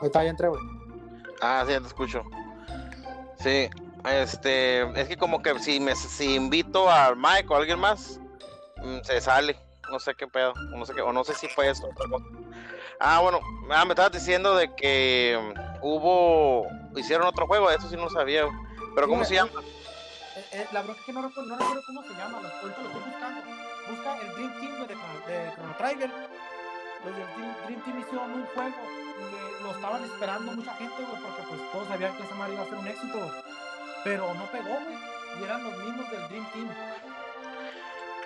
Ahorita ya entré, güey. Ah, sí, ya te escucho. Sí, este, es que como que si me si invito a Mike o a alguien más, mm, se sale. No sé qué pedo, no sé qué, o no sé si fue esto. Ah, bueno, ah, me estabas diciendo de que mm, hubo, hicieron otro juego, eso sí no sabía. Pero ¿cómo se llama? Eh, eh, la verdad es que no recuerdo, no recuerdo cómo se llama, ahorita lo estoy buscando. Busca el Dream Team güey, de, Chrono- de Chrono Trigger. Los del Dream, Dream Team hicieron un juego que lo estaban esperando mucha gente, güey, porque pues todos sabían que esa madre iba a ser un éxito, güey. Pero no pegó, güey. Y eran los mismos del Dream Team.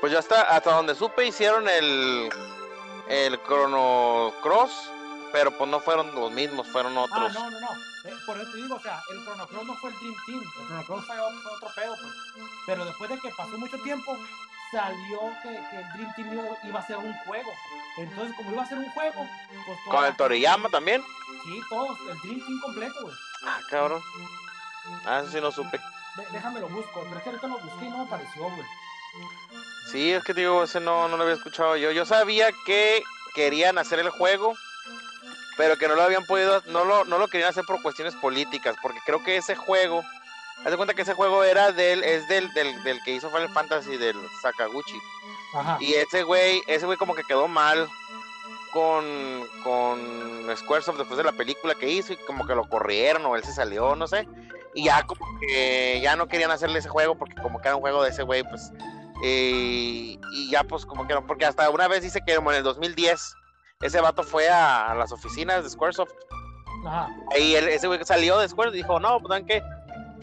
Pues ya está, hasta donde supe hicieron el el Chrono Cross, pero pues no fueron los mismos, fueron Ah, otros. no, no, no. Eh, por eso te digo, o sea, el Chrono Cross no fue el Dream Team. El Chrono Cross fue, fue otro pedo, pues. Pero después de que pasó mucho tiempo, salió que, que el Dream Team iba, a ser un juego. Entonces, como iba a ser un juego, pues Con el Toriyama también. Sí, todos, el Dream Team completo, güey. Ah, cabrón. Ah, eso sí no supe. De- déjame lo busco, pero es que ahorita lo busqué y no me apareció, güey. Sí, es que digo, ese no, no lo había escuchado yo. Yo sabía que querían hacer el juego, pero que no lo habían podido, no lo, no lo querían hacer por cuestiones políticas, porque creo que ese juego, haz de cuenta que ese juego era del, es del, del, del que hizo Final Fantasy, del Sakaguchi. Ajá. Y ese güey, ese güey como que quedó mal con, con Squaresoft después de la película que hizo y como que lo corrieron o él se salió, no sé. Y ya como que ya no querían hacerle ese juego porque como que era un juego de ese güey, pues. eh, y ya pues como que no, porque hasta una vez dice que como en el 2010 ese vato fue a, a las oficinas de Squaresoft Ajá. y él- ese güey salió de Square y dijo, no, pues ¿saben qué?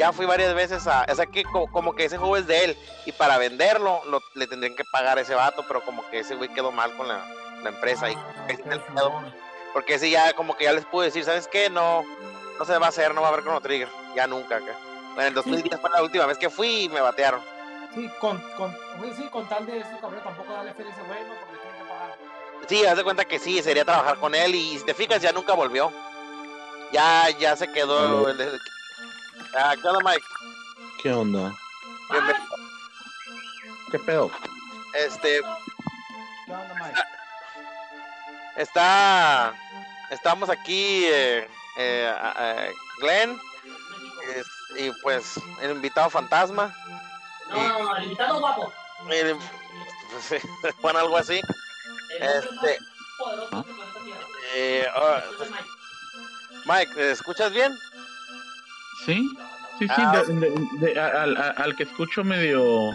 Ya fui varias veces a... O sea, que co- como, que ese juego es de él. Y para venderlo, lo- le tendrían que pagar a ese vato, pero como que ese güey quedó mal con la, la empresa. y Ah, el sí, no. porque ese ya como que ya les pude decir, ¿sabes qué? No, no se va a hacer, no va a haber Chrono Trigger. Ya nunca acá. Bueno, en 2010 fue la última vez que fui y me batearon. Sí, con, con, güey, sí, con tal de ese cabrón tampoco darle feria a ese güey, ¿no? Porque le tienen que pagar. Sí, haz de cuenta que sí, sería trabajar con él y si te fijas ya nunca volvió. Ya, ya se quedó. el de- Ah, ¿qué onda, Mike? ¿Qué onda? Bienvenido. ¿Qué pedo? Este, ¿Qué onda, Mike? está, estamos aquí, eh, eh, Glenn, es- y pues el invitado fantasma, No, el invitado guapo. el- pues, bueno, algo así. Este- poderoso. Eh, ah, soy Mike. Mike, ¿me escuchas bien? Sí, sí, sí. Ah, de- de- de- a- al, a- al que escucho medio,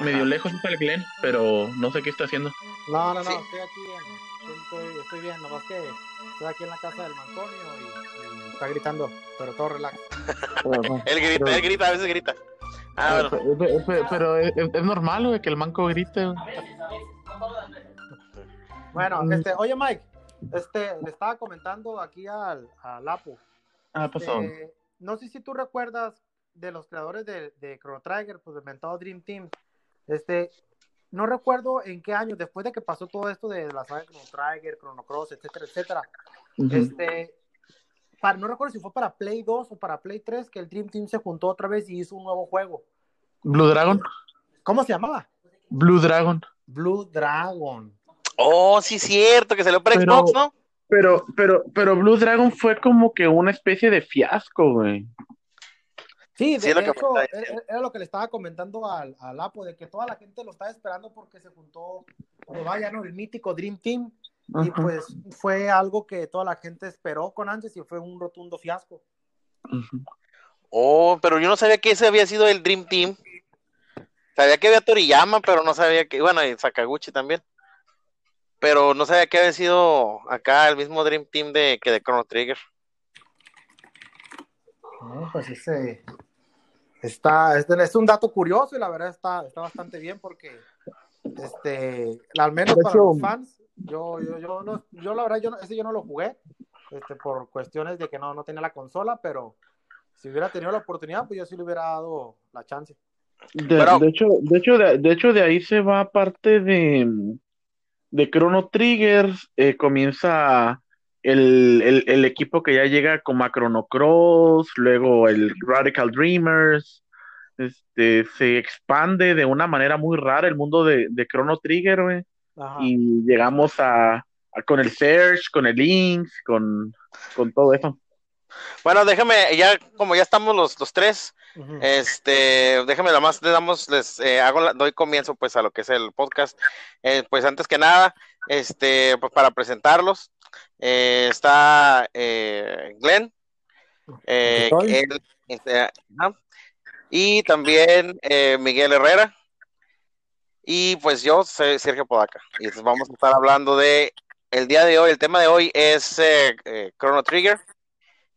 medio lejos está el Glenn, pero no sé qué está haciendo. No, no, no, Sí. estoy aquí bien. Estoy, estoy bien, nomás que estoy aquí en la casa del Manconio y, y está gritando, pero todo relax. Él grita, él grita, a veces grita. Ah, bueno. Pero, pero- pero- es, es normal, güey, que el manco grite. güey. A a. Bueno, Mm. este, oye Mike, este, le estaba comentando aquí al, al Apo. Ah, pasó. Eh, no sé si tú recuerdas de los creadores de, de Chrono Trigger, pues del inventado Dream Team. Este, no recuerdo en qué año, después de que pasó todo esto de la saga de Chrono Trigger, Chrono Cross, etcétera, etcétera. Este, para, no recuerdo si fue para Play 2 o para Play 3 que el Dream Team se juntó otra vez y hizo un nuevo juego. Blue Dragon. ¿Cómo se llamaba? Blue Dragon. Blue Dragon. Oh, sí, cierto, que salió para Pero- Xbox, ¿no? Pero, pero, pero Blue Dragon fue como que una especie de fiasco, güey. Sí, de, Sí, es lo de que me hecho, está era, era lo que le estaba comentando al, al Apo, de que toda la gente lo estaba esperando porque se juntó, pues vaya, ¿no? El mítico Dream Team. Y pues fue algo que toda la gente esperó con antes y fue un rotundo fiasco. Oh, pero yo no sabía que ese había sido el Dream Team. Sabía que había Toriyama, pero no sabía que, bueno, y Sakaguchi también. Pero no sabía que había sido acá el mismo Dream Team de que de Chrono Trigger. No, pues ese está, este, es un dato curioso y la verdad está, está bastante bien porque este, al menos para hecho- los fans, yo, yo, yo, no- yo la verdad, yo, no- ese yo no lo jugué, este, por cuestiones de que no, no tenía la consola, pero si hubiera tenido la oportunidad, pues yo sí le hubiera dado la chance. De, Pero- de hecho, de hecho, de, de hecho, de ahí se va parte de, de Chrono Triggers, eh, comienza el, el, el equipo que ya llega como a Chrono Cross, luego el Radical Dreamers, este, se expande de una manera muy rara el mundo de, de Chrono Trigger, güey, y llegamos a, a con el Search, con el Lynx, con, con todo eso. Bueno, déjame, ya como ya estamos los, los tres, Ujú. este, déjame nada más, le damos, les eh, hago, la- doy comienzo pues a lo que es el podcast. Eh, pues antes que nada, este, pues para presentarlos, eh, está eh, Glenn, eh, él, este, y también eh, Miguel Herrera, y pues yo soy Sergio Podaca, y entonces vamos a estar hablando de, el día de hoy, el tema de hoy es eh, eh, Chrono Trigger,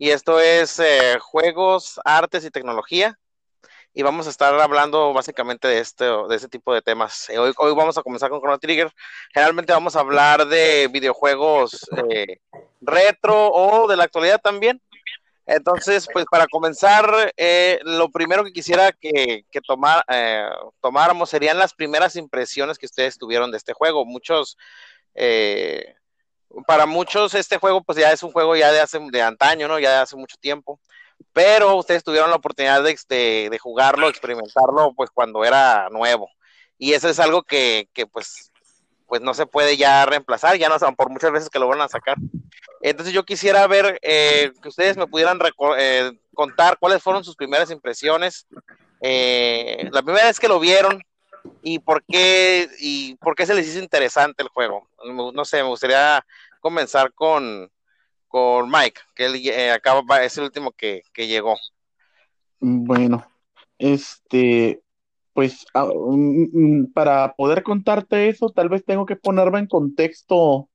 y esto es eh, juegos, artes y tecnología. Y vamos a estar hablando básicamente de este, de este tipo de temas. Eh, Hoy, vamos a comenzar con Chrono Trigger. Generalmente vamos a hablar de videojuegos eh, retro o de la actualidad también. Entonces, pues para comenzar, eh, lo primero que quisiera que, que tomar, tomáramos serían las primeras impresiones que ustedes tuvieron de este juego. Muchos, para muchos este juego pues ya es un juego ya de hace de antaño, ¿no? Ya de hace mucho tiempo. Pero ustedes tuvieron la oportunidad de, de, de jugarlo, experimentarlo pues cuando era nuevo. Y eso es algo que, que pues, pues no se puede ya reemplazar, ya no por muchas veces que lo van a sacar. Entonces yo quisiera ver eh, que ustedes me pudieran eh, contar cuáles fueron sus primeras impresiones, eh, la primera vez que lo vieron y por qué y por qué se les hizo interesante el juego. No sé, me gustaría comenzar con, con Mike, que él eh, acaba, es el último que, que, llegó. Bueno, este, pues a, um, para poder contarte eso, tal vez tengo que ponerme en contexto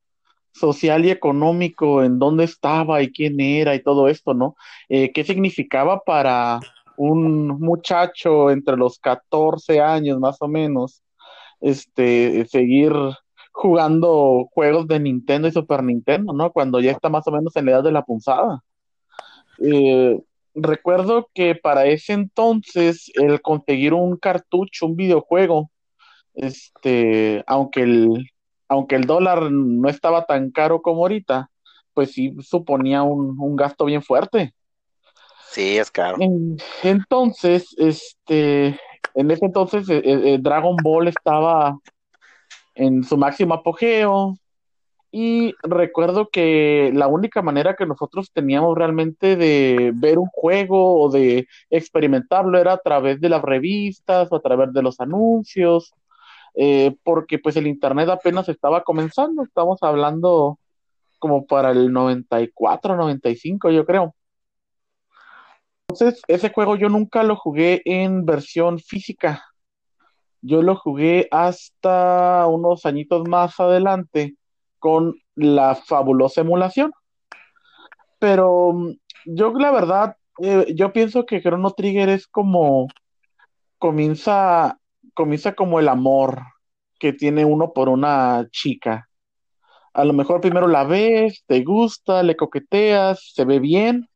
social y económico, en dónde estaba y quién era y todo esto, ¿no? Eh, ¿Qué significaba para un muchacho entre los 14 años más o menos, este, seguir jugando juegos de Nintendo y Super Nintendo, ¿no? Cuando ya está más o menos en la edad de la punzada. Eh, recuerdo que para ese entonces el conseguir un cartucho, un videojuego, este, aunque el, aunque el dólar no estaba tan caro como ahorita, pues sí suponía un, un gasto bien fuerte. Sí, es caro. Entonces, este, en ese entonces eh, eh, Dragon Ball estaba en su máximo apogeo y recuerdo que la única manera que nosotros teníamos realmente de ver un juego o de experimentarlo era a través de las revistas o a través de los anuncios, eh, porque pues el internet apenas estaba comenzando, estamos hablando como para el 94, 95 yo creo. Entonces, ese juego yo nunca lo jugué en versión física. Yo lo jugué hasta unos añitos más adelante con la fabulosa emulación. Pero yo la verdad, eh, yo pienso que Chrono Trigger es como comienza, comienza como el amor que tiene uno por una chica. A lo mejor primero la ves, te gusta, le coqueteas, se ve bien,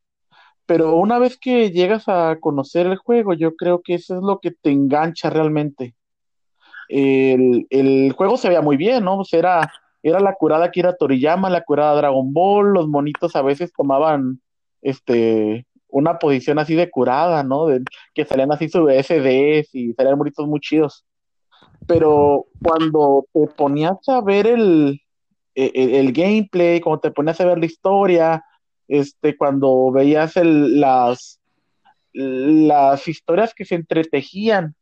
pero una vez que llegas a conocer el juego, yo creo que eso es lo que te engancha realmente. El, el juego se veía muy bien, ¿no? Pues era, era la curada Kira Toriyama, la curada Dragon Ball, los monitos a veces tomaban este una posición así de curada, ¿no? Que salían así sus SDs y salían monitos muy chidos. Pero cuando te ponías a ver el, el, el gameplay, cuando te ponías a ver la historia, este, cuando veías las, las historias que se entretejían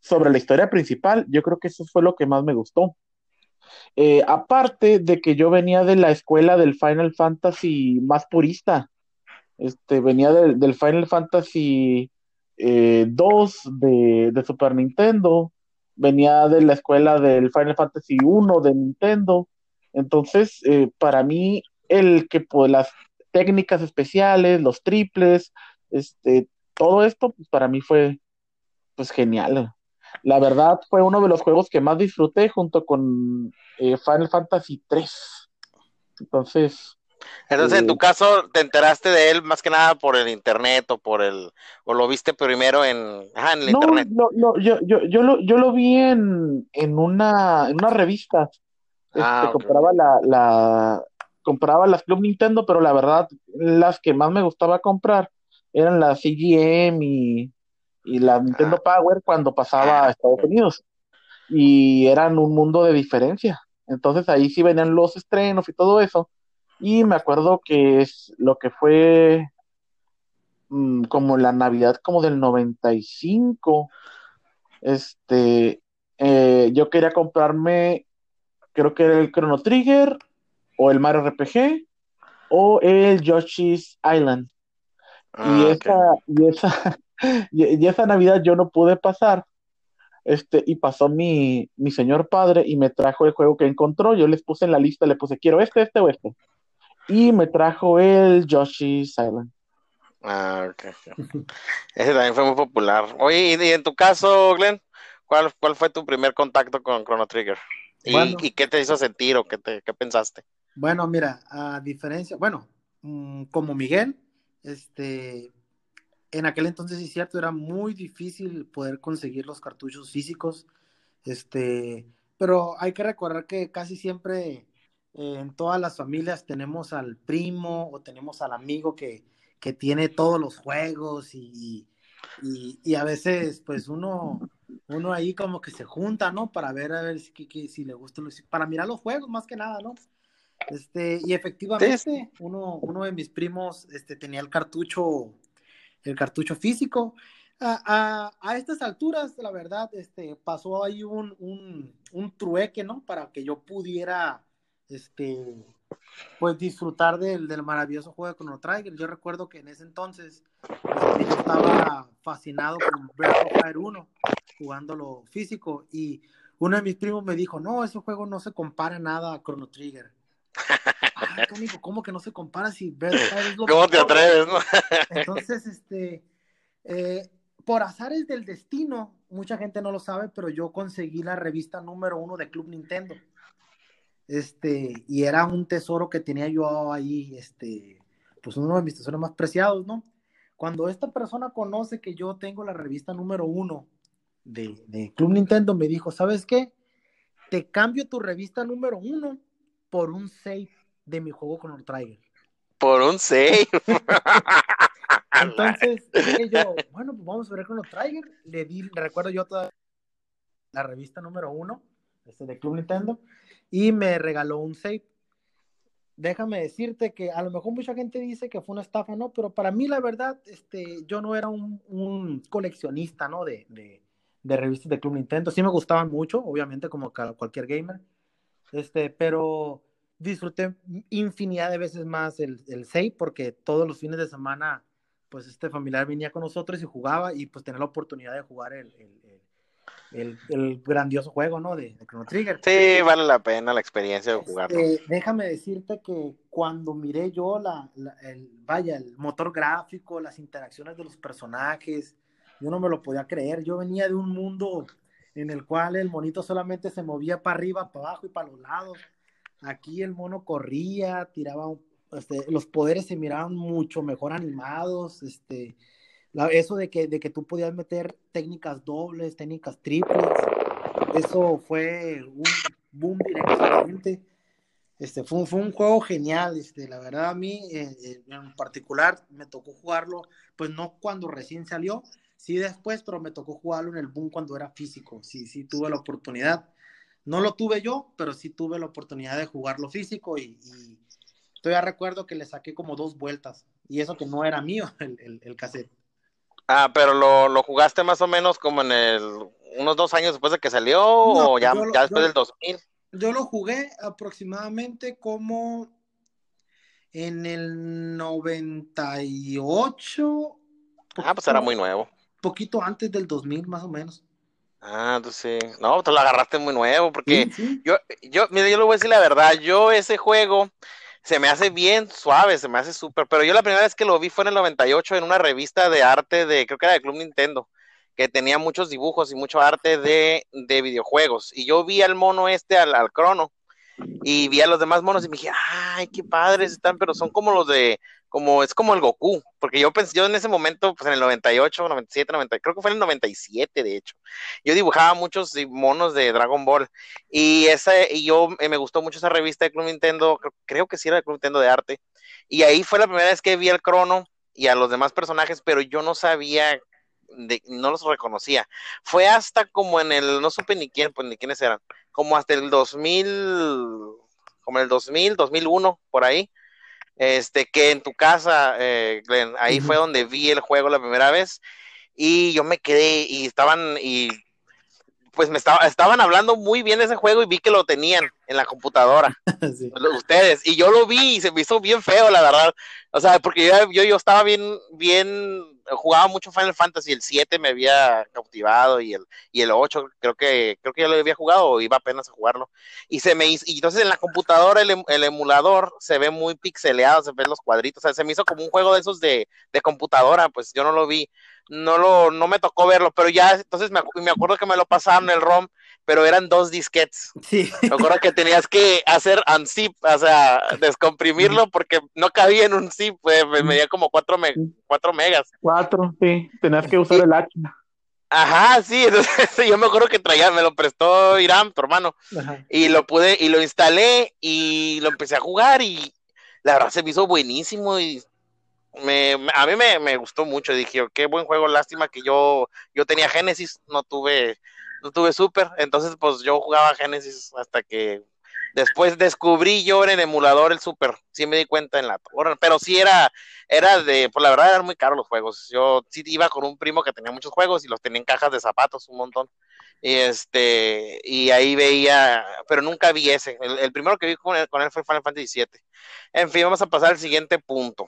sobre la historia principal, yo creo que eso fue lo que más me gustó. Eh, aparte de que yo venía de la escuela del Final Fantasy más purista, este, venía de, del Final Fantasy eh, 2 de, de, Super Nintendo, venía de la escuela del Final Fantasy 1 de Nintendo, entonces eh, para mí el que pues, las técnicas especiales, los triples, este, todo esto pues, para mí fue pues genial. La verdad fue uno de los juegos que más disfruté junto con eh, Final Fantasy 3. Entonces. Entonces, eh, en tu caso, te enteraste de él más que nada por el internet o por el, o lo viste primero en, ajá, en el no, internet. Lo, yo, yo, yo, lo, yo lo vi en, en una, en una revista. Este, Ah, compraba la, la, compraba las Club Nintendo, pero la verdad, las que más me gustaba comprar eran las CGM y, y la Nintendo Power cuando pasaba a Estados Unidos. Y eran un mundo de diferencia. Entonces ahí sí venían los estrenos y todo eso. Y me acuerdo que es lo que fue mm, como la Navidad como del 95. Este, eh, yo quería comprarme, creo que era el Chrono Trigger o el Mario RPG o el Yoshi's Island. y, Ah, esa, y, esa, y, y esa Navidad yo no pude pasar. Este, y pasó mi, mi señor padre y me trajo el juego que encontró. Yo les puse en la lista, le puse quiero este, este o este. Y me trajo el Yoshi's Island. Ah, ok. Ese también fue muy popular. Oye, y, y en tu caso, Glenn, ¿cuál, cuál fue tu primer contacto con Chrono Trigger? ¿Y, Bueno. y qué te hizo sentir o qué, te, qué pensaste? Bueno, mira, a diferencia, bueno, mm, como Miguel, este, en aquel entonces es cierto, era muy difícil poder conseguir los cartuchos físicos, este, pero hay que recordar que casi siempre eh, en todas las familias tenemos al primo o tenemos al amigo que, que tiene todos los juegos y, y, a veces pues uno, uno ahí como que se junta, ¿no? Para ver a ver si, si le gusta, los- para mirar los juegos más que nada, ¿no? Este, y efectivamente, uno, uno de mis primos este, tenía el cartucho, el cartucho físico. A, a- a estas alturas, la verdad, este, pasó ahí un, un, un trueque, ¿no? Para que yo pudiera, este, pues disfrutar del, del maravilloso juego de Chrono Trigger. Yo recuerdo que en ese entonces yo estaba fascinado con Breath of Fire 1, jugándolo físico, y uno de mis primos me dijo, no, ese juego no se compara nada a Chrono Trigger. Ah, ¿cómo que no se compara si es lo ¿Cómo te atreves, no? Entonces, este, eh, por azares del destino, mucha gente no lo sabe, pero yo conseguí la revista número uno de Club Nintendo. Este, y era un tesoro que tenía yo ahí, este, pues uno de mis tesoros más preciados, ¿no? Cuando esta persona conoce que yo tengo la revista número uno de, de Club Nintendo, me dijo, ¿sabes qué? Te cambio tu revista número uno por un save de mi juego con el Trigger. Por un 6. Entonces dije yo, bueno, pues vamos a ver con los Trigger. Le di, le recuerdo yo toda la revista número uno este, de Club Nintendo y me regaló un save. Déjame decirte que a lo mejor mucha gente dice que fue una estafa, ¿no? Pero para mí, la verdad, este, yo no era un, un coleccionista, ¿no? De, de, de revistas de Club Nintendo. Sí me gustaban mucho, obviamente, como cualquier gamer. Este, pero disfruté infinidad de veces más el, el save porque todos los fines de semana pues este familiar venía con nosotros y jugaba y pues tenía la oportunidad de jugar el, el, el, el- el grandioso juego, ¿no? De, de Chrono Trigger. Sí, vale la pena la experiencia de jugarlo. Este, déjame decirte que cuando miré yo la, la- el, vaya, el motor gráfico, las interacciones de los personajes, yo no me lo podía creer. Yo venía de un mundo en el cual el monito solamente se movía para arriba, para abajo y para los lados. Aquí el mono corría, tiraba, este, los poderes se miraban mucho mejor animados, este, eso de que, de que tú podías meter técnicas dobles, técnicas triples, eso fue un boom directamente. Este, fue, fue un juego genial, este, la verdad a mí eh, eh, en particular me tocó jugarlo, pues no cuando recién salió, sí después, pero me tocó jugarlo en el boom cuando era físico, sí, sí tuve la oportunidad. No lo tuve yo, pero sí tuve la oportunidad de jugarlo físico y, y todavía recuerdo que le saqué como dos vueltas y eso que no era mío el, el, el cassette. Ah, pero lo, lo jugaste más o menos como en el unos dos años después de que salió No, o ya, yo lo- ya después yo- del 2000. Yo lo jugué aproximadamente como en el 98, Ah, pues era muy nuevo. Poquito antes del 2000 más o menos. Ah, entonces sí. No, te lo agarraste muy nuevo porque Sí, sí. yo, yo, mira, yo le voy a decir la verdad, yo ese juego se me hace bien suave, se me hace súper, pero yo la primera vez que lo vi fue en el 98 en una revista de arte de, creo que era de Club Nintendo, que tenía muchos dibujos y mucho arte de, de videojuegos. Y yo vi al mono este, al, al crono, y vi a los demás monos y me dije, ay, qué padres están, pero son como los de, como, es como el Goku, porque yo pensé, yo en ese momento, pues en el 98, 97, 90, creo que fue en el 97, de hecho, yo dibujaba muchos monos de Dragon Ball, y ese, y yo eh, me gustó mucho esa revista de Club Nintendo, creo, que sí era de Club Nintendo de arte, y ahí fue la primera vez que vi al Crono y a los demás personajes, pero yo no sabía de- no los reconocía. Fue hasta como en el, no supe ni quién, pues ni quiénes eran, como hasta el 2000, como el 2000, 2001, por ahí, este, que en tu casa, eh, Glenn, ahí fue donde vi el juego la primera vez y yo me quedé y estaban, y pues me estaba, estaban hablando muy bien de ese juego y vi que lo tenían en la computadora Sí. ustedes y yo lo vi y se me hizo bien feo la verdad o sea porque yo, yo, yo estaba bien bien jugaba mucho Final Fantasy el 7 me había cautivado y el y el 8 creo que creo que ya lo había jugado o iba apenas a jugarlo. Y se me hizo y entonces en la computadora el, em- el emulador se ve muy pixeleado se ven los cuadritos o sea se me hizo como un juego de esos de, de computadora pues yo no lo vi no lo no me tocó verlo pero ya entonces me, me acuerdo que me lo pasaron el ROM pero eran dos disquetes Sí. me acuerdo que tenías que hacer unzip, o sea, descomprimirlo porque no cabía en un zip, pues, me medía como 4 megas. Cuatro, sí. Tenías que usar el hacha. Ajá, sí, entonces yo me acuerdo que traía, me lo prestó Irán, tu hermano, Ajá. y lo pude, y lo instalé y lo empecé a jugar y la verdad se me hizo buenísimo y me, me- a mí me, me gustó mucho, dije, qué buen juego, lástima que yo, yo tenía Genesis, no tuve, no tuve Super, entonces pues yo jugaba Genesis hasta que después descubrí yo en el emulador el Super, sí me di cuenta en la torre, pero sí era, era de, pues la verdad eran muy caros los juegos, yo sí iba con un primo que tenía muchos juegos y los tenía en cajas de zapatos, un montón. Y este, y ahí veía, pero nunca vi ese. El, primero que vi con él, con él fue Final Fantasy VII. En fin, vamos a pasar al siguiente punto.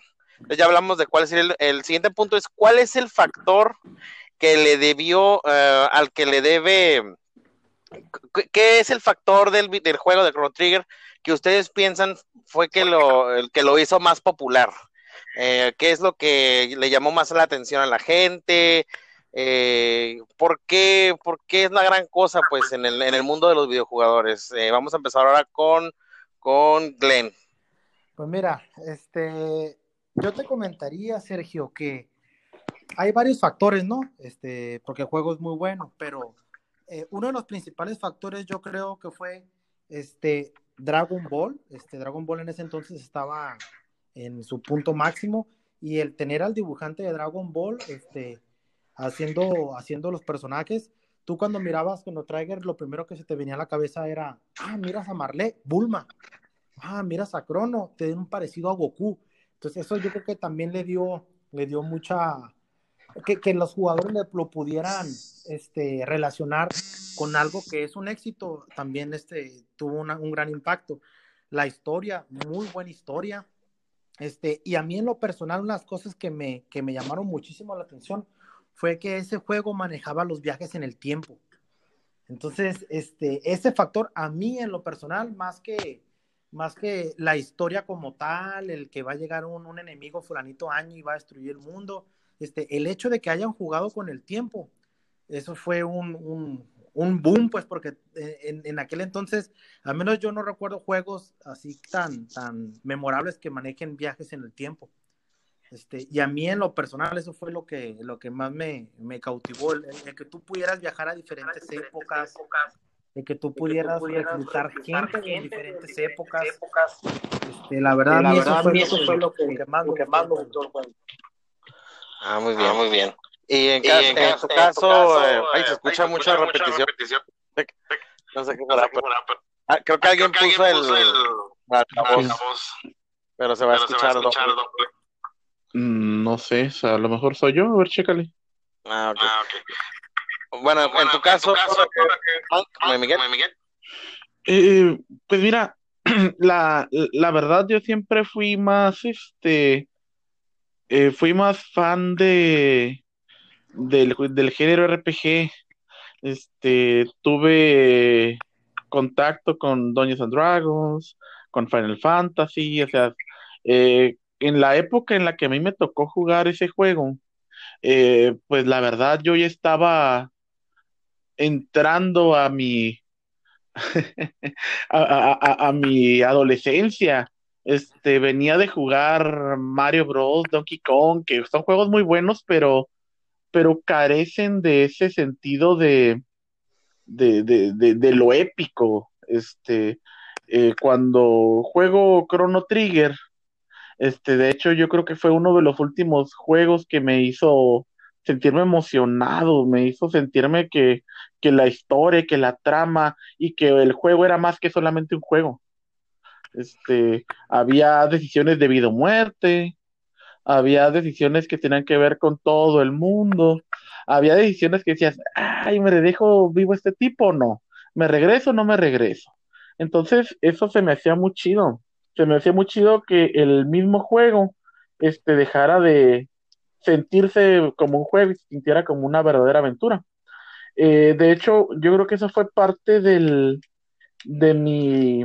Ya hablamos de cuál es el, el siguiente punto, es cuál es el factor que le debió, eh, al que le debe, ¿qué- ¿qué es el factor del, del juego de Chrono Trigger que ustedes piensan fue que lo, el que lo hizo más popular? Eh, ¿Qué es lo que le llamó más la atención a la gente? Eh, ¿por, qué, ¿Por qué es la gran cosa pues en el, en el mundo de los videojugadores? Vamos a empezar ahora con, con Glenn. Pues mira, este, yo te comentaría, Sergio, que hay varios factores, ¿no? Este, porque el juego es muy bueno, pero eh, uno de los principales factores yo creo que fue este Dragon Ball. Este Dragon Ball en ese entonces estaba en su punto máximo y el tener al dibujante de Dragon Ball, este, haciendo, haciendo los personajes. Tú cuando mirabas Chrono Trigger, lo primero que se te venía a la cabeza era, ah, miras a Marley, Bulma, ah, miras a Crono, te un parecido a Goku. Entonces eso yo creo que también le dio, le dio mucha, que, que los jugadores lo pudieran este, relacionar con algo que es un éxito, también este, tuvo una- un gran impacto. La historia, muy buena historia. Este, y a mí en lo personal, unas cosas que me, que me llamaron muchísimo la atención fue que ese juego manejaba los viajes en el tiempo. Entonces, este, ese factor a mí en lo personal, más que, más que la historia como tal, el que va a llegar un, un enemigo fulanito año y va a destruir el mundo, este, el hecho de que hayan jugado con el tiempo, eso fue un, un, un boom, pues, porque en, en, aquel entonces, al menos yo no recuerdo juegos así tan, tan memorables que manejen viajes en el tiempo. Este, y a mí en lo personal eso fue lo que, lo que más me, me cautivó, el, el, que tú pudieras viajar a diferentes épocas, el que tú pudieras, reclutar gente en diferentes épocas. Este, la verdad, la a mí verdad, eso fue, a mí lo, eso que, fue lo que, lo que más, lo que más me gustó el juego. Ah, muy bien, ah, muy bien. Y en, Y ca en, en tu en caso, caso, eh, ay, eh, se escucha ay, se mucha escucha repetición. repetición. No sé qué No será, sé qué pero- ah, creo que Ah, alguien creo que puso el, puso el altavoz, altavoz, pero se va a pero va escuchar a escuchar doble. doble. Mm, No sé, o sea, a lo mejor soy yo. A ver, chécale. Ah, ok. Ah, ok. Bueno, Bueno, en tu caso, Mike, Miguel. Miguel. Eh, pues mira, la, la verdad yo siempre fui más, este, eh, fui más fan de del, del género RPG. Este, tuve contacto con Dungeons and Dragons, con Final Fantasy, o sea, eh, en la época en la que a mí me tocó jugar ese juego, eh, pues la verdad yo ya estaba entrando a mi a, a- a- a mi adolescencia. Este, venía de jugar Mario Bros, Donkey Kong, que son juegos muy buenos, pero, pero carecen de ese sentido de, de, de, de, de lo épico. Este, eh, cuando juego Chrono Trigger, este, de hecho, yo creo que fue uno de los últimos juegos que me hizo sentirme emocionado, me hizo sentirme que, que la historia, que la trama y que el juego era más que solamente un juego. Este, había decisiones de vida muerte, había decisiones que tenían que ver con todo el mundo, había decisiones que decías, ay, ¿me dejo vivo este tipo o no? ¿Me regreso o no me regreso? Entonces, eso se me hacía muy chido. Se me hacía muy chido que el mismo juego este, dejara de sentirse como un juego y se sintiera como una verdadera aventura. Eh, de hecho, yo creo que eso fue parte del, de mi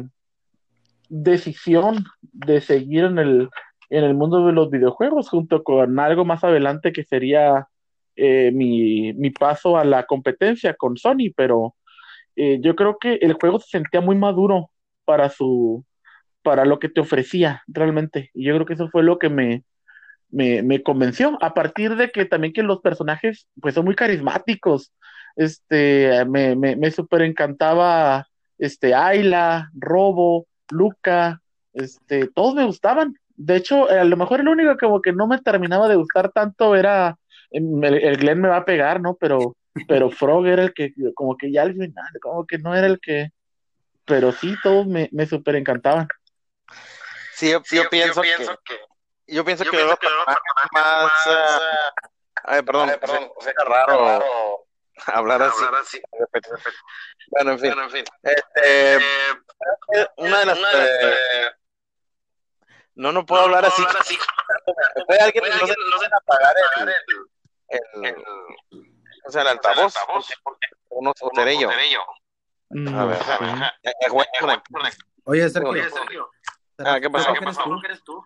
decisión de seguir en el, en el mundo de los videojuegos, junto con algo más adelante que sería eh, mi, mi paso a la competencia con Sony, pero eh, yo creo que el juego se sentía muy maduro para su para lo que te ofrecía realmente. Y yo creo que eso fue lo que me, me, me convenció. A partir de que también que los personajes pues son muy carismáticos. Este, me, me, me super encantaba este Ayla, Robo, Luca, este, todos me gustaban. De hecho, a lo mejor el único como que no me terminaba de gustar tanto era el, el Glenn me va a pegar, ¿no? Pero pero Frog era el que, como que ya al final, como que no era el que, pero sí, todos me, me super encantaban. Sí, yo, Sí, yo pienso, que, yo pienso que los personajes más, ay, perdón, Ay, perdón, o sea, es raro hablar así. hablar así. Bueno, en fin, Bueno, en fin. este, Eh, una de las, una de las, eh, no, no puedo hablar así. así. Puede alguien, Puede no sé, alguien, no sé, apagar apagar el, el, el, el, o sea, el altavoz, altavoz, porque o no, o seré yo. seré yo. No A ver, Oye, Sergio, Oye, Sergio, Ah, ¿qué pasó? ¿será que eres tú? eres tú?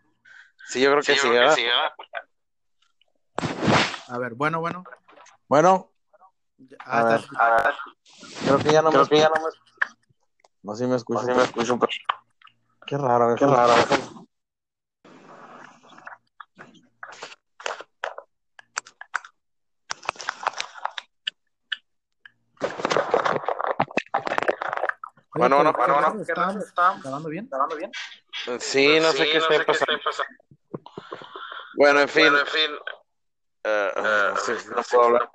Sí, yo creo que Sí, sí, yo creo ¿verdad? que sí, ¿verdad? A ver, bueno, bueno. Bueno, Ah, A ver. Ah, creo que ya no creo me ya no me No, sí me escucho. no, sí me escucho un poco. Qué raro, Qué raro. Oye, Bueno, bueno, bueno, ¿qué bueno. raro, ¿Están ¿Está grabando bien? grabando bien? Sí, no sé qué está pasando. Bueno, en fin, Bueno, en fin, eh, eh, sí, no puedo hablar.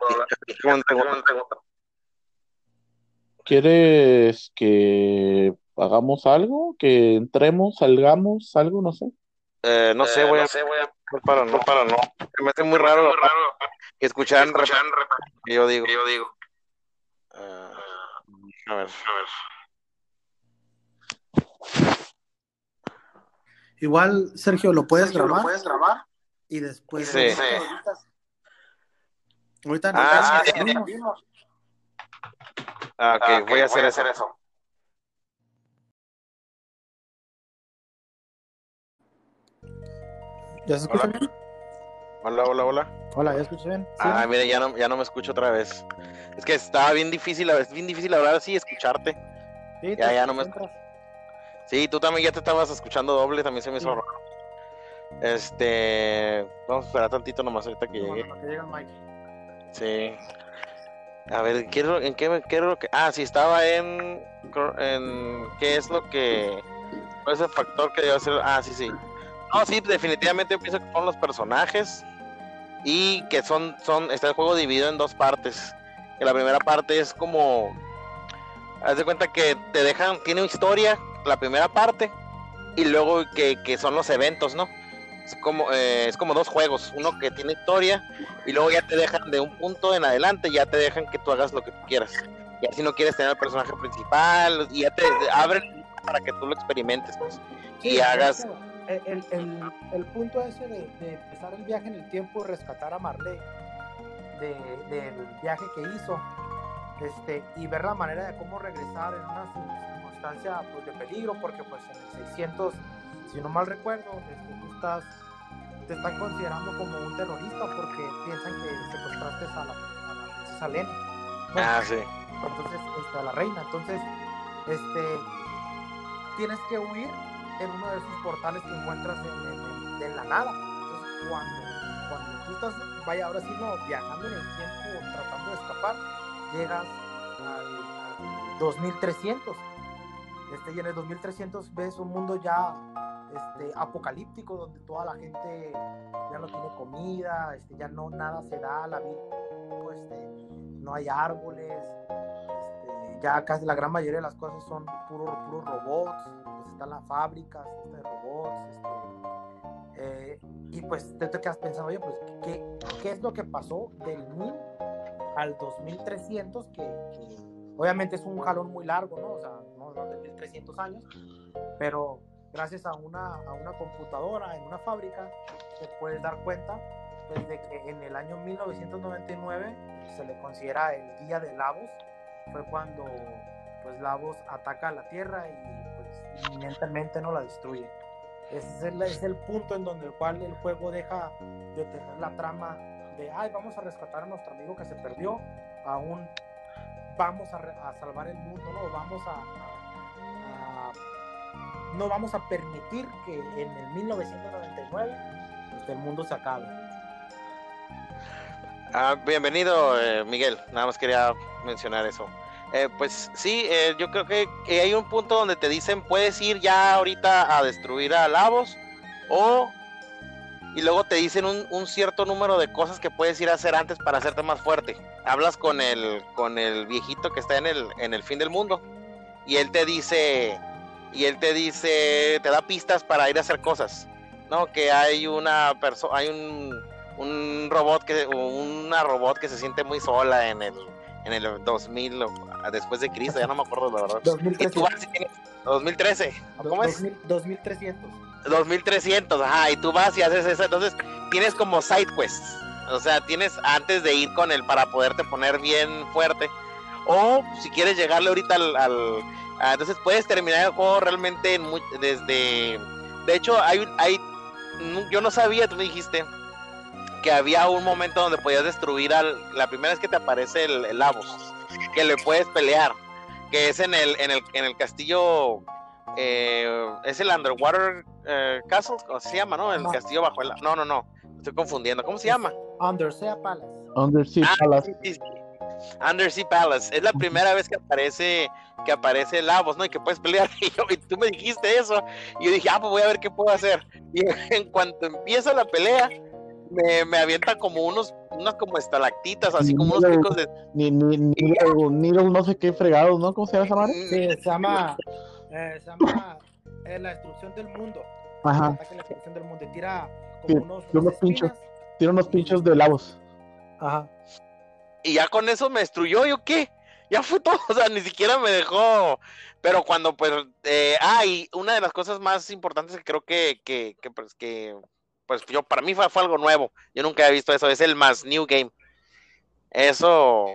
¿Quieres que hagamos algo? ¿Que entremos, salgamos, algo? No sé. Eh, no sé, Eh, voy a no sé, voy a no para no. para no. Se me hace muy raro Muy raro que que yo digo. que yo digo. Eh, a ver. A ver. Igual, Sergio, lo puedes Sergio, ¿lo grabar puedes grabar? y después. Sí. Sí. Ahorita Ah, nos sí, despedimos. Ah, ok, Ah, ok, voy a hacer eso. eso. ¿Ya se escucha Hola. bien? Hola, hola, hola. Hola, ¿ya escucha bien? Sí. Ah, mira, ya no, ya no me escucho otra vez. Es que estaba bien difícil, es bien difícil hablar así y escucharte. Sí, ya, ya no me. Sí, tú también ya te estabas escuchando doble, también se me hizo Sí. raro. Este, vamos a esperar tantito nomás ahorita que No, llegue. no, no, que llega el mic. Sí. A ver, ¿qué ¿en qué, qué es lo que...? Ah, sí, estaba en, en... ¿Qué es lo que...? ¿Cuál es el factor que debe ser? Ah, sí, sí. No, sí, definitivamente yo pienso que son los personajes y que son, son, está el juego dividido en dos partes. Que la primera parte es como... Haz de cuenta que te dejan, tiene historia, la primera parte, y luego que, que son los eventos, ¿no? Es como, eh, es como dos juegos, uno que tiene historia y luego ya te dejan de un punto en adelante, ya te dejan que tú hagas lo que tú quieras. Ya si no quieres tener el personaje principal, y ya te abren para que tú lo experimentes, pues. Sí, y de hagas... El, el, el- el punto ese de, de empezar el viaje en el tiempo y rescatar a Marley de- del viaje que hizo este, y ver la manera de cómo regresar en una cir- circunstancia pues, de peligro, porque pues en el 600, si no mal recuerdo, este, estás, te están considerando como un terrorista porque piensan que secuestraste a la, a la princesa Lena. Bueno, Ah, sí. entonces este, a la reina entonces este tienes que huir en uno de esos portales que encuentras en, en- en- en la nada entonces cuando cuando tú estás vaya ahora sí no viajando en el tiempo tratando de escapar llegas al, al 2300 este y en el 2300 ves un mundo ya este, apocalíptico donde toda la gente ya no tiene comida, este, ya no nada se da, la vida, este, no hay árboles, este, ya casi la gran mayoría de las cosas son puros puros robots, pues están las fábricas de robots, eh, y pues te, te quedas pensando, oye, pues, ¿qué, ¿qué es lo que pasó del 1000 al 2300? Que, que obviamente es un jalón muy largo, ¿no? O sea, no, no de 1300 años, pero gracias a una, a una computadora en una fábrica, te puedes dar cuenta pues, de que en el año 1999 se le considera el día de Lavos, fue cuando pues Lavos ataca a la Tierra y pues inminentemente no la destruye. Ese es el, es el punto en donde el cual el juego deja de tener la trama de, ay, vamos a rescatar a nuestro amigo que se perdió, aún vamos a, re- a salvar el mundo, ¿no? Vamos a, no vamos a permitir que en el 1999 este, el mundo se acabe. Ah, bienvenido, eh, Miguel. Nada más quería mencionar eso. Eh, pues sí, eh, yo creo que, que hay un punto donde te dicen puedes ir ya ahorita a destruir a Lavos o y luego te dicen un, un cierto número de cosas que puedes ir a hacer antes para hacerte más fuerte. Hablas con el con el viejito que está en el en el fin del mundo y él te dice y él te dice te da pistas para ir a hacer cosas. No, que hay una persona hay un un robot que una robot que se siente muy sola en el en el 2000 o después de Cristo, ya no me acuerdo la verdad. Y tú 2300. vas y tienes 2013, ¿o ¿cómo es? 2000 2300. 2300, ajá, y tú vas y haces eso, entonces tienes como side quests, o sea, tienes antes de ir con él para poderte poner bien fuerte, o si quieres llegarle ahorita al, al- a- entonces puedes terminar el juego realmente en mu- desde, de hecho, hay, hay, yo no sabía, tú me dijiste que había un momento donde podías destruir al, la primera vez que te aparece el, el Lavos, que le puedes pelear, que es en el, en el, en el castillo eh, es el Underwater eh, Castle, ¿cómo se llama, no? El No. castillo bajo el... No, no, no. Estoy confundiendo. ¿Cómo se llama? Undersea Palace. Undersea Ah, Palace. sí, sí, sí. Undersea Palace. Es la primera vez que aparece que aparece Lavos, ¿no? Y que puedes pelear. Y, yo- y tú me dijiste eso. Y yo dije, ah, pues voy a ver qué puedo hacer. Y en cuanto empieza la pelea, me, me avienta como unos, unas como estalactitas, así como unos No. picos de... Ni, ni, ni, Needle no sé qué fregados, ¿no? ¿Cómo se llama esa madre? Sí, se llama, eh, se llama eh, la destrucción del mundo. Ajá. La destrucción del mundo. Y tira Sí, como unos, unos unas pinchos. Tiene unos pinchos de lavos. Ajá. Y ya con eso me destruyó, ¿yo qué? Ya fue todo, o sea, ni siquiera me dejó, pero cuando pues, eh, ah, una de las cosas más importantes que creo que, que, que, pues, que, pues yo, para mí fue, fue algo nuevo, yo nunca había visto eso, es el más New Game, eso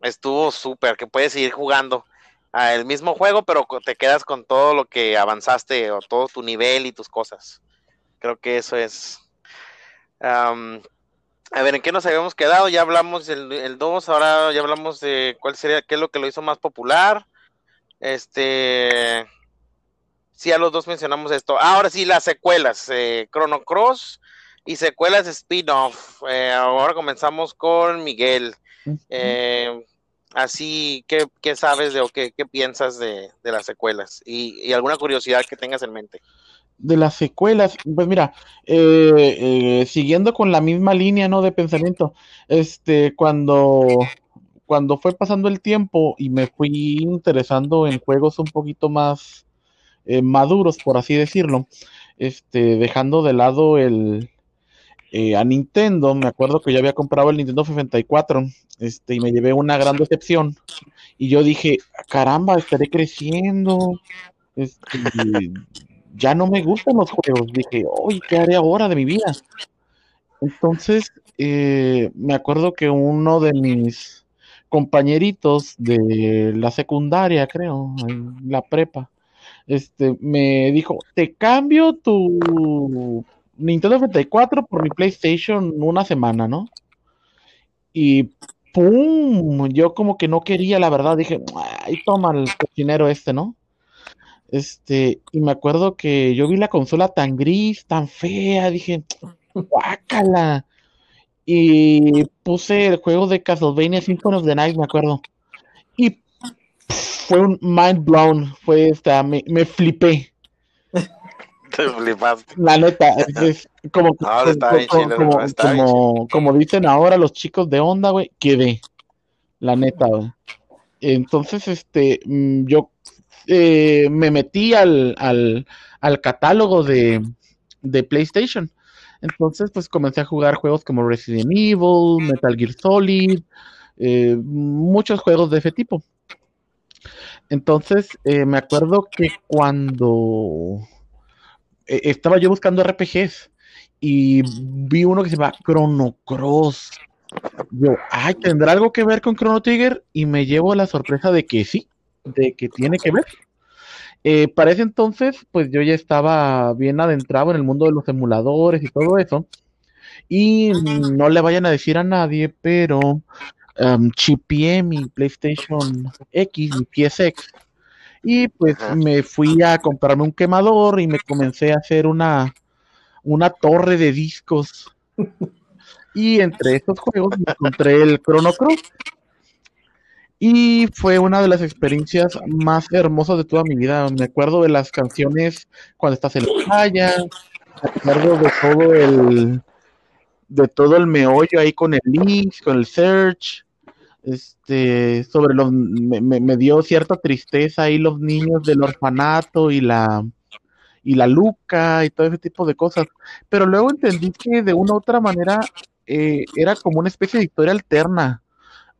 estuvo súper, que puedes seguir jugando el mismo juego, pero te quedas con todo lo que avanzaste, o todo tu nivel y tus cosas, creo que eso es... a ver, ¿en qué nos habíamos quedado? Ya hablamos del el 2, ahora ya hablamos de cuál sería, qué es lo que lo hizo más popular. Este. Sí, a los dos mencionamos esto. Ahora sí, las secuelas: eh, Chrono Cross y secuelas spin-off. Eh, ahora comenzamos con Miguel. Eh, así, ¿qué, qué sabes de o qué, qué piensas de, de las secuelas? Y, y alguna curiosidad que tengas en mente. De las secuelas, pues mira, eh, eh, siguiendo con la misma línea, ¿no? De pensamiento, este, cuando, cuando fue pasando el tiempo y me fui interesando en juegos un poquito más eh, maduros, por así decirlo, este, dejando de lado el a Nintendo, me acuerdo que yo había comprado el Nintendo 64, este, y me llevé una gran decepción. Y yo dije, caramba, estaré creciendo. Este, ya no me gustan los juegos. Dije, oye, ¿qué haré ahora de mi vida? Entonces, eh, me acuerdo que uno de mis compañeritos de la secundaria, creo, en la prepa, este, me dijo, te cambio tu Nintendo 64 por mi PlayStation una semana, ¿no? Y ¡pum! Yo como que no quería, la verdad, dije, ay, toma el cocinero este, ¿no? Este, y me acuerdo que yo vi la consola tan gris, tan fea, dije, guácala. Y puse el juego de Castlevania Symphony of the Night, me acuerdo. Y fue un mind blown, fue esta, me, me flipé. Te flipaste. La neta, es, como, No, está como, bien chido, como, está bien como- como dicen ahora los chicos de onda, güey, quedé. La neta, güey. Entonces, este, mm, yo eh, me metí al, al, al catálogo de, de PlayStation. Entonces, pues comencé a jugar juegos como Resident Evil, Metal Gear Solid, eh, muchos juegos de ese tipo. Entonces, eh, me acuerdo que cuando estaba yo buscando RPGs y vi uno que se llama Chrono Cross. Yo, ay, ¿tendrá algo que ver con Chrono Trigger? Y me llevo la sorpresa de que sí, de que tiene que ver. Eh, para ese entonces, pues yo ya estaba bien adentrado en el mundo de los emuladores y todo eso. Y no le vayan a decir a nadie, pero um, chipié mi PlayStation X, mi PSX. Y pues me fui a comprarme un quemador y me comencé a hacer una, una torre de discos. Y entre estos juegos me encontré el Chrono Cross. Y fue una de las experiencias más hermosas de toda mi vida. Me acuerdo de las canciones cuando estás en la playa, me acuerdo de todo el de todo el meollo ahí con el Lynx, con el Search. Este, sobre los me, me- me dio cierta tristeza ahí los niños del orfanato y la y la Luca y todo ese tipo de cosas. Pero luego entendí que de una u otra manera eh, era como una especie de historia alterna,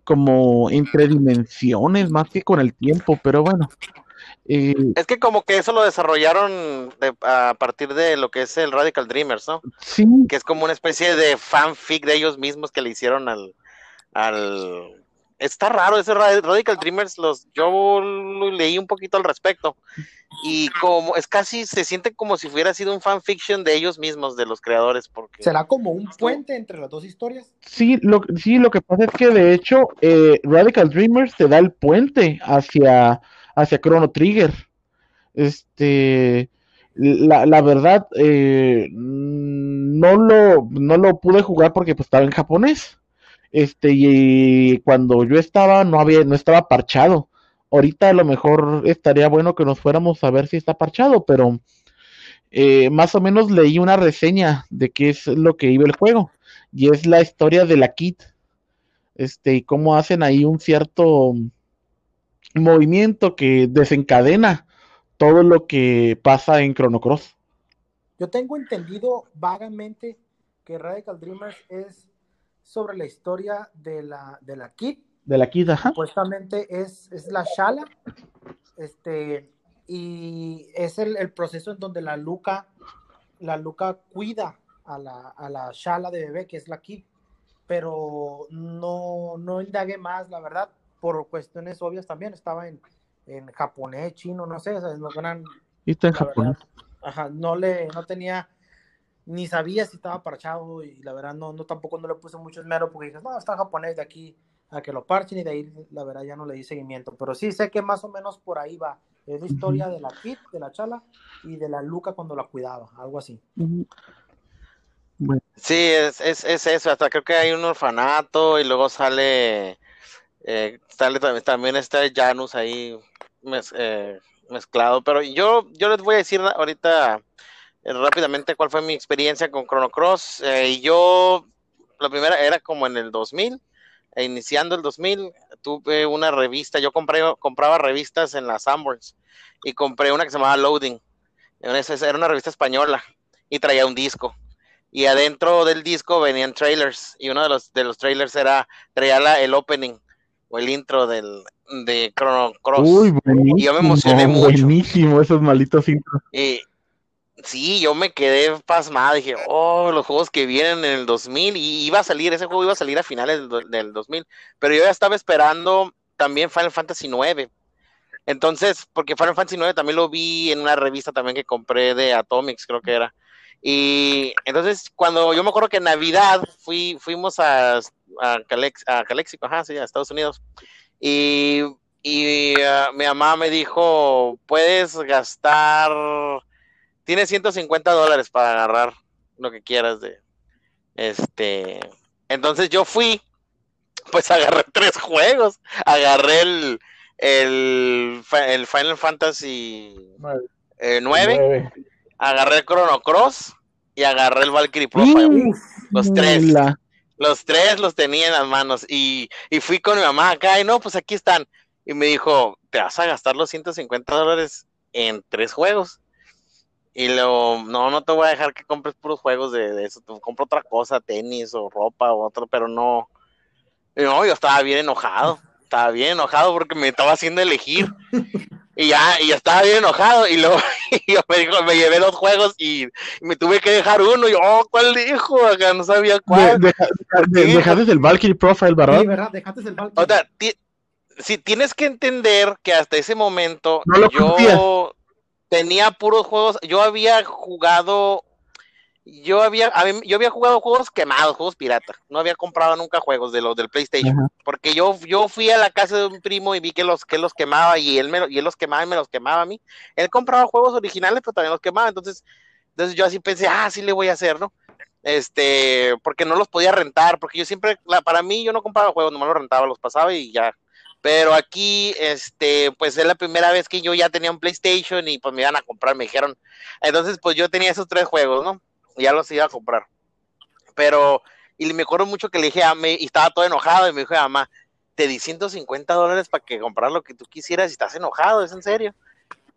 como entre dimensiones más que con el tiempo, pero bueno. eh, Es que como que eso lo desarrollaron de- a partir de lo que es el Radical Dreamers, ¿no? sí, Que es como una especie de fanfic de ellos mismos que le hicieron al... al... Está raro ese Ra- Radical Dreamers, los, yo leí un poquito al respecto. Y como es casi, se siente como si hubiera sido un fanfiction de ellos mismos, de los creadores, porque... ¿Será como un puente entre las dos historias? sí, lo, sí, lo que pasa es que de hecho eh, Radical Dreamers te da el puente hacia, hacia Chrono Trigger. Este, la, la verdad, eh, no lo, no lo pude jugar porque pues, estaba en japonés. Este, y cuando yo estaba, no había, no estaba parchado. Ahorita a lo mejor estaría bueno que nos fuéramos a ver si está parchado, pero eh, más o menos leí una reseña de qué es lo que iba el juego. Y es la historia de la Kid. Este, y cómo hacen ahí un cierto movimiento que desencadena todo lo que pasa en Chrono Cross. Yo tengo entendido vagamente que Radical Dreamers es sobre la historia de la, de la Kid. De la Kid, ajá. Supuestamente es, es la Shala. Este, y es el, el proceso en donde la Luca, la Luca cuida a la, a la Shala de bebé, que es la Kid. Pero no, no indagué más, la verdad, por cuestiones obvias también. Estaba en, en japonés, chino, no sé, o sea, no eran Y está en japonés. verdad, ajá, no le, no tenía, ni sabía si estaba parchado y la verdad no, no tampoco no le puse mucho esmero porque dije, no, está japonés de aquí a que lo parchen y de ahí la verdad ya no le di seguimiento, pero sí sé que más o menos por ahí va, es la historia de la Kid, de la Chala y de la Luca cuando la cuidaba, algo así. Sí, es, es, es eso, hasta creo que hay un orfanato y luego sale, eh, sale tam- también está Janus ahí mez- eh, mezclado, pero yo, yo les voy a decir ahorita rápidamente cuál fue mi experiencia con Chrono Cross. Eh, yo, la primera era como en el 2000, e iniciando el 2000, tuve una revista, yo compré, compraba revistas en las Sanborns y compré una que se llamaba Loading, era una revista española y traía un disco y adentro del disco venían trailers y uno de los de los trailers era traía la- el opening o el intro del de Chrono Cross Uy, buenísimo. Y yo me emocioné mucho. Buenísimo, esos malitos intros. y sí yo me quedé pasmado dije oh los juegos que vienen en el 2000 y iba a salir ese juego iba a salir a finales del, del 2000 pero yo ya estaba esperando también Final Fantasy 9 entonces porque Final Fantasy 9 también lo vi en una revista también que compré de Atomics creo que era y entonces cuando yo me acuerdo que en Navidad fui, fuimos a, a, a Calexico, ajá, sí, a Estados Unidos. Y, y ah, mi mamá me dijo, puedes gastar, tienes 150 dólares para agarrar lo que quieras de este. Entonces yo fui, pues agarré tres juegos. Agarré el, el, el Final Fantasy Nueve. eh, 9 Nueve. agarré el Chrono Cross y agarré el Valkyrie Profile. Los tres. la- Los tres los tenía en las manos y, y fui con mi mamá acá y no, pues aquí están. Y me dijo, te vas a gastar los 150 dólares en tres juegos. Y luego, no, no te voy a dejar que compres puros juegos de, de eso. Te compro otra cosa, tenis o ropa o otro, pero no. Y no, yo estaba bien enojado. Estaba bien enojado porque me estaba haciendo elegir. Y ya, y yo estaba bien enojado. Y luego yo me, dijo, me llevé dos juegos y me tuve que dejar uno. Y yo, oh, ¿cuál dijo? Acá no sabía de- cuál. deja- de- Sí. dejaste el Valkyrie Profile, ¿verdad? Sí, ¿verdad? Dejaste el Valkyrie. O sea, ti- si tienes que entender que hasta ese momento No lo yo. Tenía puros juegos, yo había jugado, yo había, yo había jugado juegos quemados, juegos pirata, no había comprado nunca juegos de los del PlayStation, Ajá. porque yo, yo fui a la casa de un primo y vi que los, que los quemaba y él me, y él los quemaba y me los quemaba a mí, él compraba juegos originales pero también los quemaba, entonces, entonces yo así pensé, ah, sí le voy a hacer, ¿no? Este, porque no los podía rentar, porque yo siempre, la, para mí yo no compraba juegos, nomás los rentaba, los pasaba y ya. Pero aquí, este, pues es la primera vez que yo ya tenía un PlayStation y pues me iban a comprar, me dijeron. Entonces, pues yo tenía esos tres juegos, ¿no? Ya los iba a comprar. Pero, y me acuerdo mucho que le dije a mí, y estaba todo enojado, y me dijo, mamá, te di 150 dólares para que comprar lo que tú quisieras y estás enojado, ¿es en serio?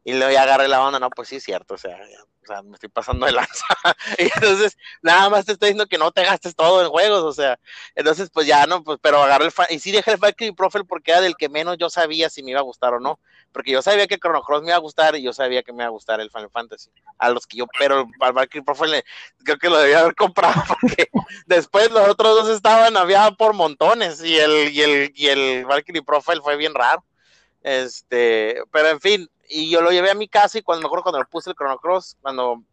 Y luego agarré la onda, no, pues sí, cierto, o sea, ya, o sea, me estoy pasando de lanza. y entonces, nada más te estoy diciendo que no te gastes todo en juegos, o sea, entonces, pues ya no, pues, pero agarré el, y sí dejé el Valkyrie Profile porque era del que menos yo sabía si me iba a gustar o no, porque yo sabía que Chrono Cross me iba a gustar y yo sabía que me iba a gustar el Final Fantasy, a los que yo, pero al Valkyrie Profile creo que lo debía haber comprado porque después los otros dos estaban, había por montones y el, y el, y el Valkyrie Profile fue bien raro. Este, pero en fin, y yo lo llevé a mi casa y cuando me acuerdo cuando le puse el Chrono Cross, cuando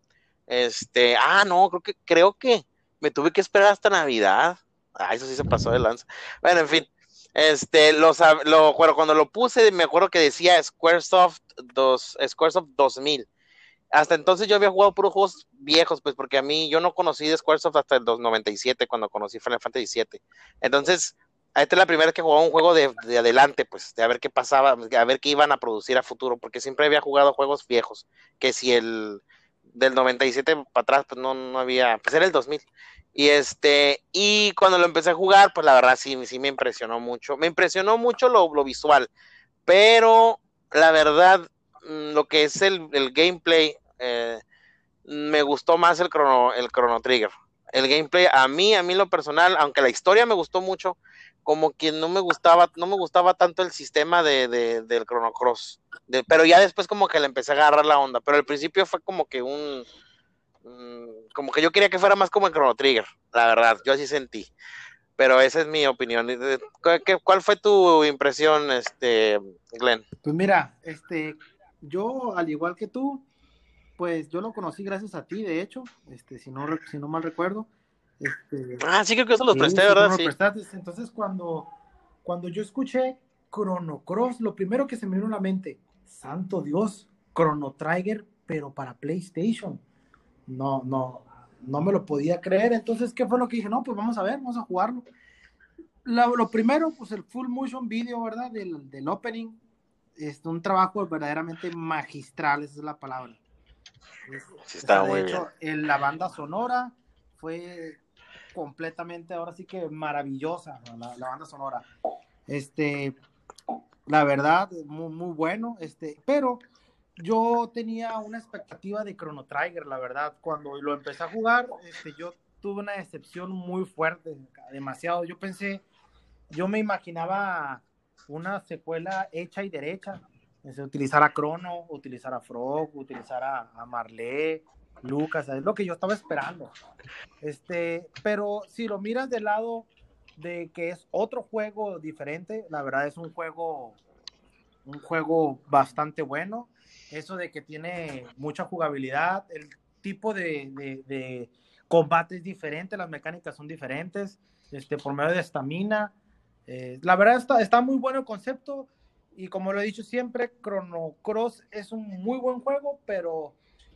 este, ah, no, creo que, creo que me tuve que esperar hasta Navidad. Ah, eso sí se pasó de lanza. Bueno, en fin, este, los, lo, bueno, cuando lo puse, me acuerdo que decía Squaresoft, dos, Squaresoft 2000. Hasta entonces yo había jugado puros juegos viejos, pues porque a mí yo no conocí de Squaresoft hasta el 97, cuando conocí Final Fantasy VII. Entonces, esta es la primera vez que jugaba un juego de, de, adelante, pues, de a ver qué pasaba, a ver qué iban a producir a futuro, porque siempre había jugado juegos viejos, que si el del 97 para atrás, pues no, no había, pues era el 2000. Y este, y cuando lo empecé a jugar, pues la verdad sí, sí me impresionó mucho. Me impresionó mucho lo, lo visual, pero la verdad, mm, lo que es el, el gameplay, eh, me gustó más el Chrono, el Chrono Trigger. El gameplay, a mí, a mí lo personal, aunque la historia me gustó mucho, como que no me gustaba, no me gustaba tanto el sistema de, de del Chrono Cross. De, pero ya después como que le empecé a agarrar la onda. Pero al principio fue como que un, um, como que yo quería que fuera más como el Chrono Trigger, la verdad, yo así sentí. Pero esa es mi opinión. ¿Qué, ¿Cuál fue tu impresión, este, Glenn? Pues mira, este, yo al igual que tú, pues yo lo conocí gracias a ti, de hecho, este, si no, si no mal recuerdo. Este, ah, sí, creo que eso los presté, sí, ¿verdad? Sí. Entonces, cuando, cuando yo escuché Chrono Cross, lo primero que se me vino a la mente, santo Dios, Chrono Trigger, pero para PlayStation. No, no, no me lo podía creer. Entonces, ¿qué fue lo que dije? No, pues vamos a ver, vamos a jugarlo. Lo, lo primero, pues el full motion video, ¿verdad? Del, del opening. Es un trabajo verdaderamente magistral, esa es la palabra. Sí, está o sea, muy de hecho, bien. En la banda sonora fue completamente, ahora sí que maravillosa, la, banda sonora. Este, la verdad, muy, muy bueno, este, pero yo tenía una expectativa de Chrono Trigger, la verdad, cuando lo empecé a jugar, este, yo tuve una decepción muy fuerte, demasiado, yo pensé, yo me imaginaba una secuela hecha y derecha, es utilizar a Chrono, utilizar a Frog, utilizar a, a Marley, Lucas, es lo que yo estaba esperando. Este, pero si lo miras del lado de que es otro juego diferente, la verdad es un juego, un juego bastante bueno. Eso de que tiene mucha jugabilidad, el tipo de, combate es diferente, las mecánicas son diferentes, este, por medio de estamina. Eh, la verdad está, está muy bueno el concepto y como lo he dicho siempre, Chrono Cross es un muy buen juego, pero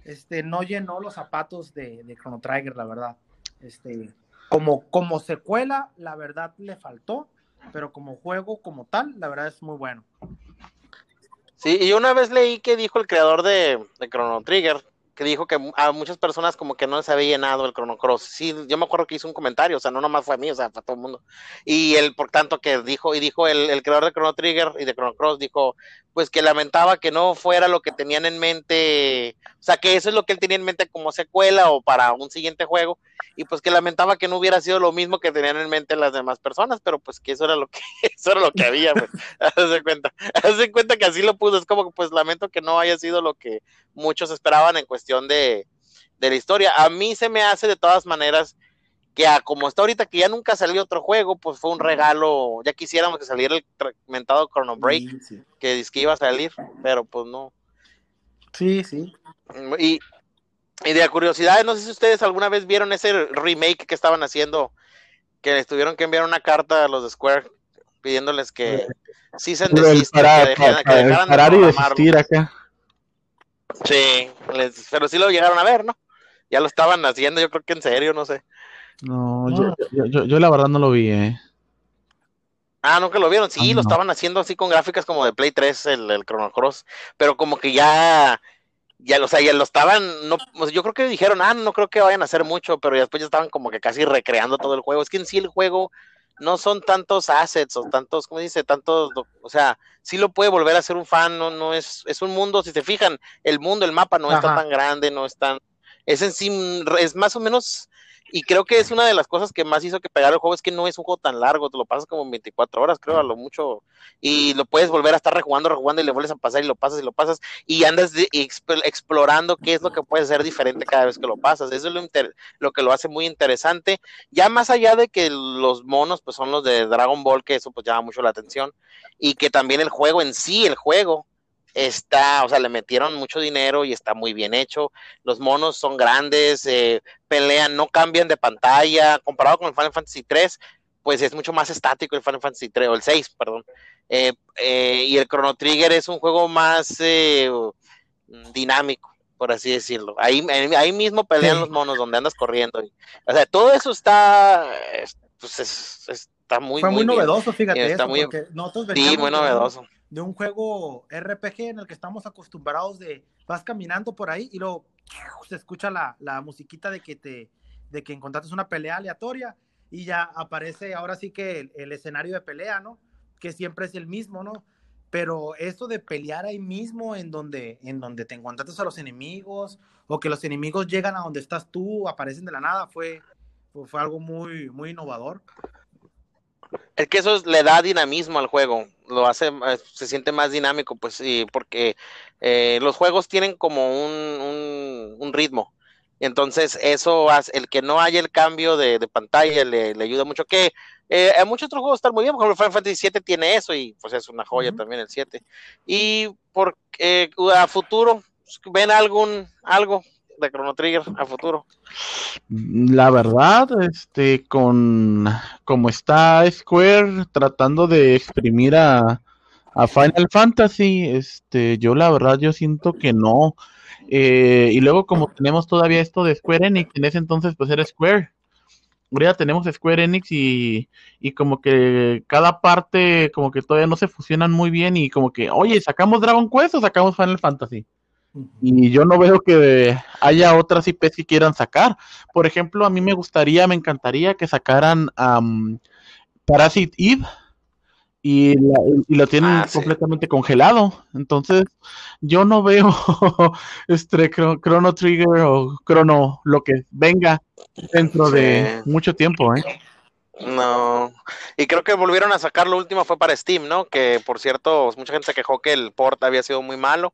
este, no llenó los zapatos de, de Chrono Trigger, la verdad. Este, como, como secuela, la verdad le faltó, pero como juego como tal, la verdad es muy bueno. Sí, y una vez leí que dijo el creador de, de Chrono Trigger que dijo que a muchas personas como que no les había llenado el Chrono Cross. Sí, yo me acuerdo que hizo un comentario, o sea, no nomás fue a mí, o sea, fue a todo el mundo. Y él, por tanto, que dijo, y dijo el, el creador de Chrono Trigger y de Chrono Cross, dijo, pues que lamentaba que no fuera lo que tenían en mente, o sea, que eso es lo que él tenía en mente como secuela o para un siguiente juego, y pues que lamentaba que no hubiera sido lo mismo que tenían en mente las demás personas, pero pues que eso era lo que, eso era lo que había, pues, haz de cuenta, haz de cuenta que así lo puso, es como que pues lamento que no haya sido lo que muchos esperaban en cuestión de, de la historia. A mí se me hace de todas maneras que a como está ahorita que ya nunca salió otro juego, pues fue un regalo, ya quisiéramos que saliera el fragmentado Chrono Break, Sí, sí. que iba a salir, pero pues no. Sí, sí. Y, y de curiosidad, no sé si ustedes alguna vez vieron ese remake que estaban haciendo, que les tuvieron que enviar una carta a los de Square pidiéndoles que sí se desisten, parar, que, dejaran- de y desistir acá. Sí, les- pero sí lo llegaron a ver, ¿no? Ya lo estaban haciendo, yo creo que en serio, no sé. No, yo, yo, yo, yo la verdad no lo vi, eh. Ah, nunca lo vieron. Sí, Ah, lo no. estaban haciendo así con gráficas como de Play 3, el, el Chrono Cross, pero como que ya, ya, o sea, ya lo estaban, no, o sea, yo creo que dijeron, ah, no creo que vayan a hacer mucho, pero ya después ya estaban como que casi recreando todo el juego. Es que en sí el juego no son tantos assets o tantos, ¿cómo dice? Tantos, o sea, sí lo puede volver a hacer un fan, no, no es, es un mundo, si se fijan, el mundo, el mapa no está tan grande, no es tan, es en sí, es más o menos y creo que es una de las cosas que más hizo que pegar el juego es que no es un juego tan largo, te lo pasas como en 24 horas, creo, a lo mucho, y lo puedes volver a estar rejugando, rejugando y le vuelves a pasar y lo pasas y lo pasas y andas de- exp- explorando qué es lo que puede ser diferente cada vez que lo pasas. Eso es lo, lo que lo hace muy interesante. Ya más allá de que los monos pues son los de Dragon Ball, que eso pues llama mucho la atención, y que también el juego en sí, el juego, está, o sea, le metieron mucho dinero y está muy bien hecho. Los monos son grandes, eh, pelean, no cambian de pantalla, comparado con el Final Fantasy 3, pues es mucho más estático el Final Fantasy 3, o el 6, perdón. Eh, eh, y el Chrono Trigger es un juego más eh, dinámico, por así decirlo. Ahí, ahí mismo pelean Sí. los monos donde andas corriendo. o sea, todo eso está, es- pues es- está muy, Fue muy, bien. novedoso, fíjate, Está eso, muy- nosotros Sí, muy novedoso. De un juego RPG en el que estamos acostumbrados de vas caminando por ahí y luego se escucha la, la musiquita de que te de que encontraste una pelea aleatoria y ya aparece ahora sí que el, escenario de pelea, ¿no? Que siempre es el mismo, ¿no? Pero esto de pelear ahí mismo en donde en donde te encontraste a los enemigos o que los enemigos llegan a donde estás tú, aparecen de la nada, fue fue, algo muy muy innovador. Es que eso es- le da dinamismo al juego, lo hace, eh, se siente más dinámico, pues sí, porque eh, los juegos tienen como un, un, un ritmo. Entonces eso hace, el que no haya el cambio de, de pantalla le, le ayuda mucho. Que eh, a muchos otros juegos están muy bien, por ejemplo, Final Fantasy VII tiene eso y pues es una joya también el 7. Y por, eh, a futuro, ¿ven algún algo de Chrono Trigger a futuro? La verdad, este, con como está Square tratando de exprimir a, a Final Fantasy, este, yo la verdad yo siento que no. Eh, y luego como tenemos todavía esto de Square Enix, en ese entonces pues era Square. Ahora tenemos Square Enix y, y como que cada parte como que todavía no se fusionan muy bien y como que, oye, ¿sacamos Dragon Quest o sacamos Final Fantasy? Y yo no veo que haya otras IPs que quieran sacar. Por ejemplo, a mí me gustaría, me encantaría que sacaran um, Parasite Eve y, la, y lo tienen Ah, sí. completamente congelado. Entonces, yo no veo este Chro- Chrono Trigger o Chrono lo que venga dentro de mucho tiempo, ¿eh? No, y creo que volvieron a sacar lo último fue para Steam, ¿no? Que por cierto, mucha gente se quejó que el port había sido muy malo,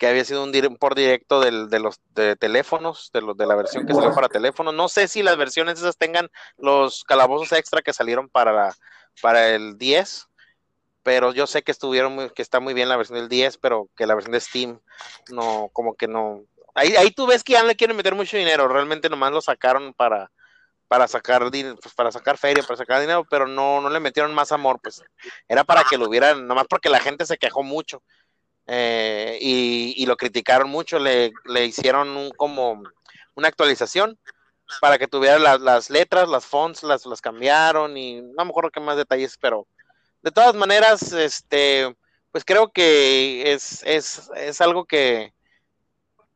que había sido un, port directo de los de teléfonos, de, los de la versión que salió para teléfonos. No sé si las versiones esas tengan los calabozos extra que salieron para, para el 10, pero yo sé que estuvieron muy- que está muy bien la versión del 10, pero que la versión de Steam no, como que no. Ahí, ahí tú ves que ya le quieren meter mucho dinero, realmente nomás lo sacaron para para sacar pues, para sacar feria, para sacar dinero, pero no, no le metieron más amor, pues era para que lo hubieran, nomás porque la gente se quejó mucho eh, y, lo criticaron mucho, le, le hicieron un como una actualización para que tuviera las, las letras, las fonts, las, las cambiaron y no me acuerdo qué más detalles, pero de todas maneras, este, pues creo que es, es, es algo que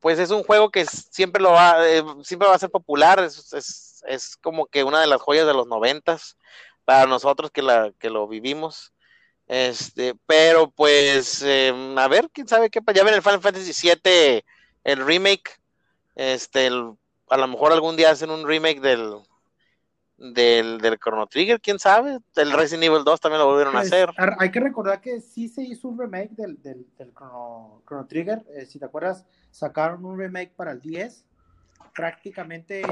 pues es un juego que siempre lo va, eh, siempre va a ser popular, es, es, es, como que una de las joyas de los noventas para nosotros que, la, que lo vivimos. Este, pero pues, eh, a ver, quién sabe qué, ya ven el Final Fantasy VII, el remake, este, el, a lo mejor algún día hacen un remake del, del, del Chrono Trigger, quién sabe. El Resident Evil 2 también lo volvieron Pues, a hacer. ar- Hay que recordar que sí se hizo un remake del, del, del Chrono, Chrono Trigger. eh, si te acuerdas, sacaron un remake para el 10. Prácticamente,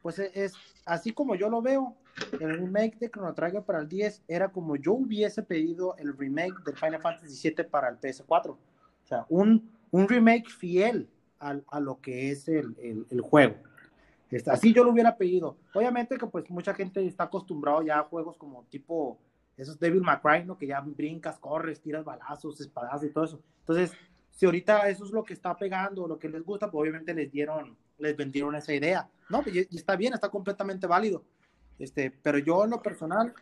pues e- es así como yo lo veo. El remake de Chrono Trigger para el 10 era como yo hubiese pedido el remake del Final Fantasy VII para el PS4. O sea, un, un remake fiel al- a, lo que es el, el- el juego. Este, así yo lo hubiera pedido. Obviamente que pues mucha gente está acostumbrado ya a juegos como tipo esos Devil May Cry, ¿no? Que ya brincas, corres, tiras balazos, espadas y todo eso. Entonces, si ahorita eso es lo que está pegando, lo que les gusta, pues obviamente les dieron, les vendieron esa idea. No, pues y está bien, está completamente válido. Este, pero yo en lo personal,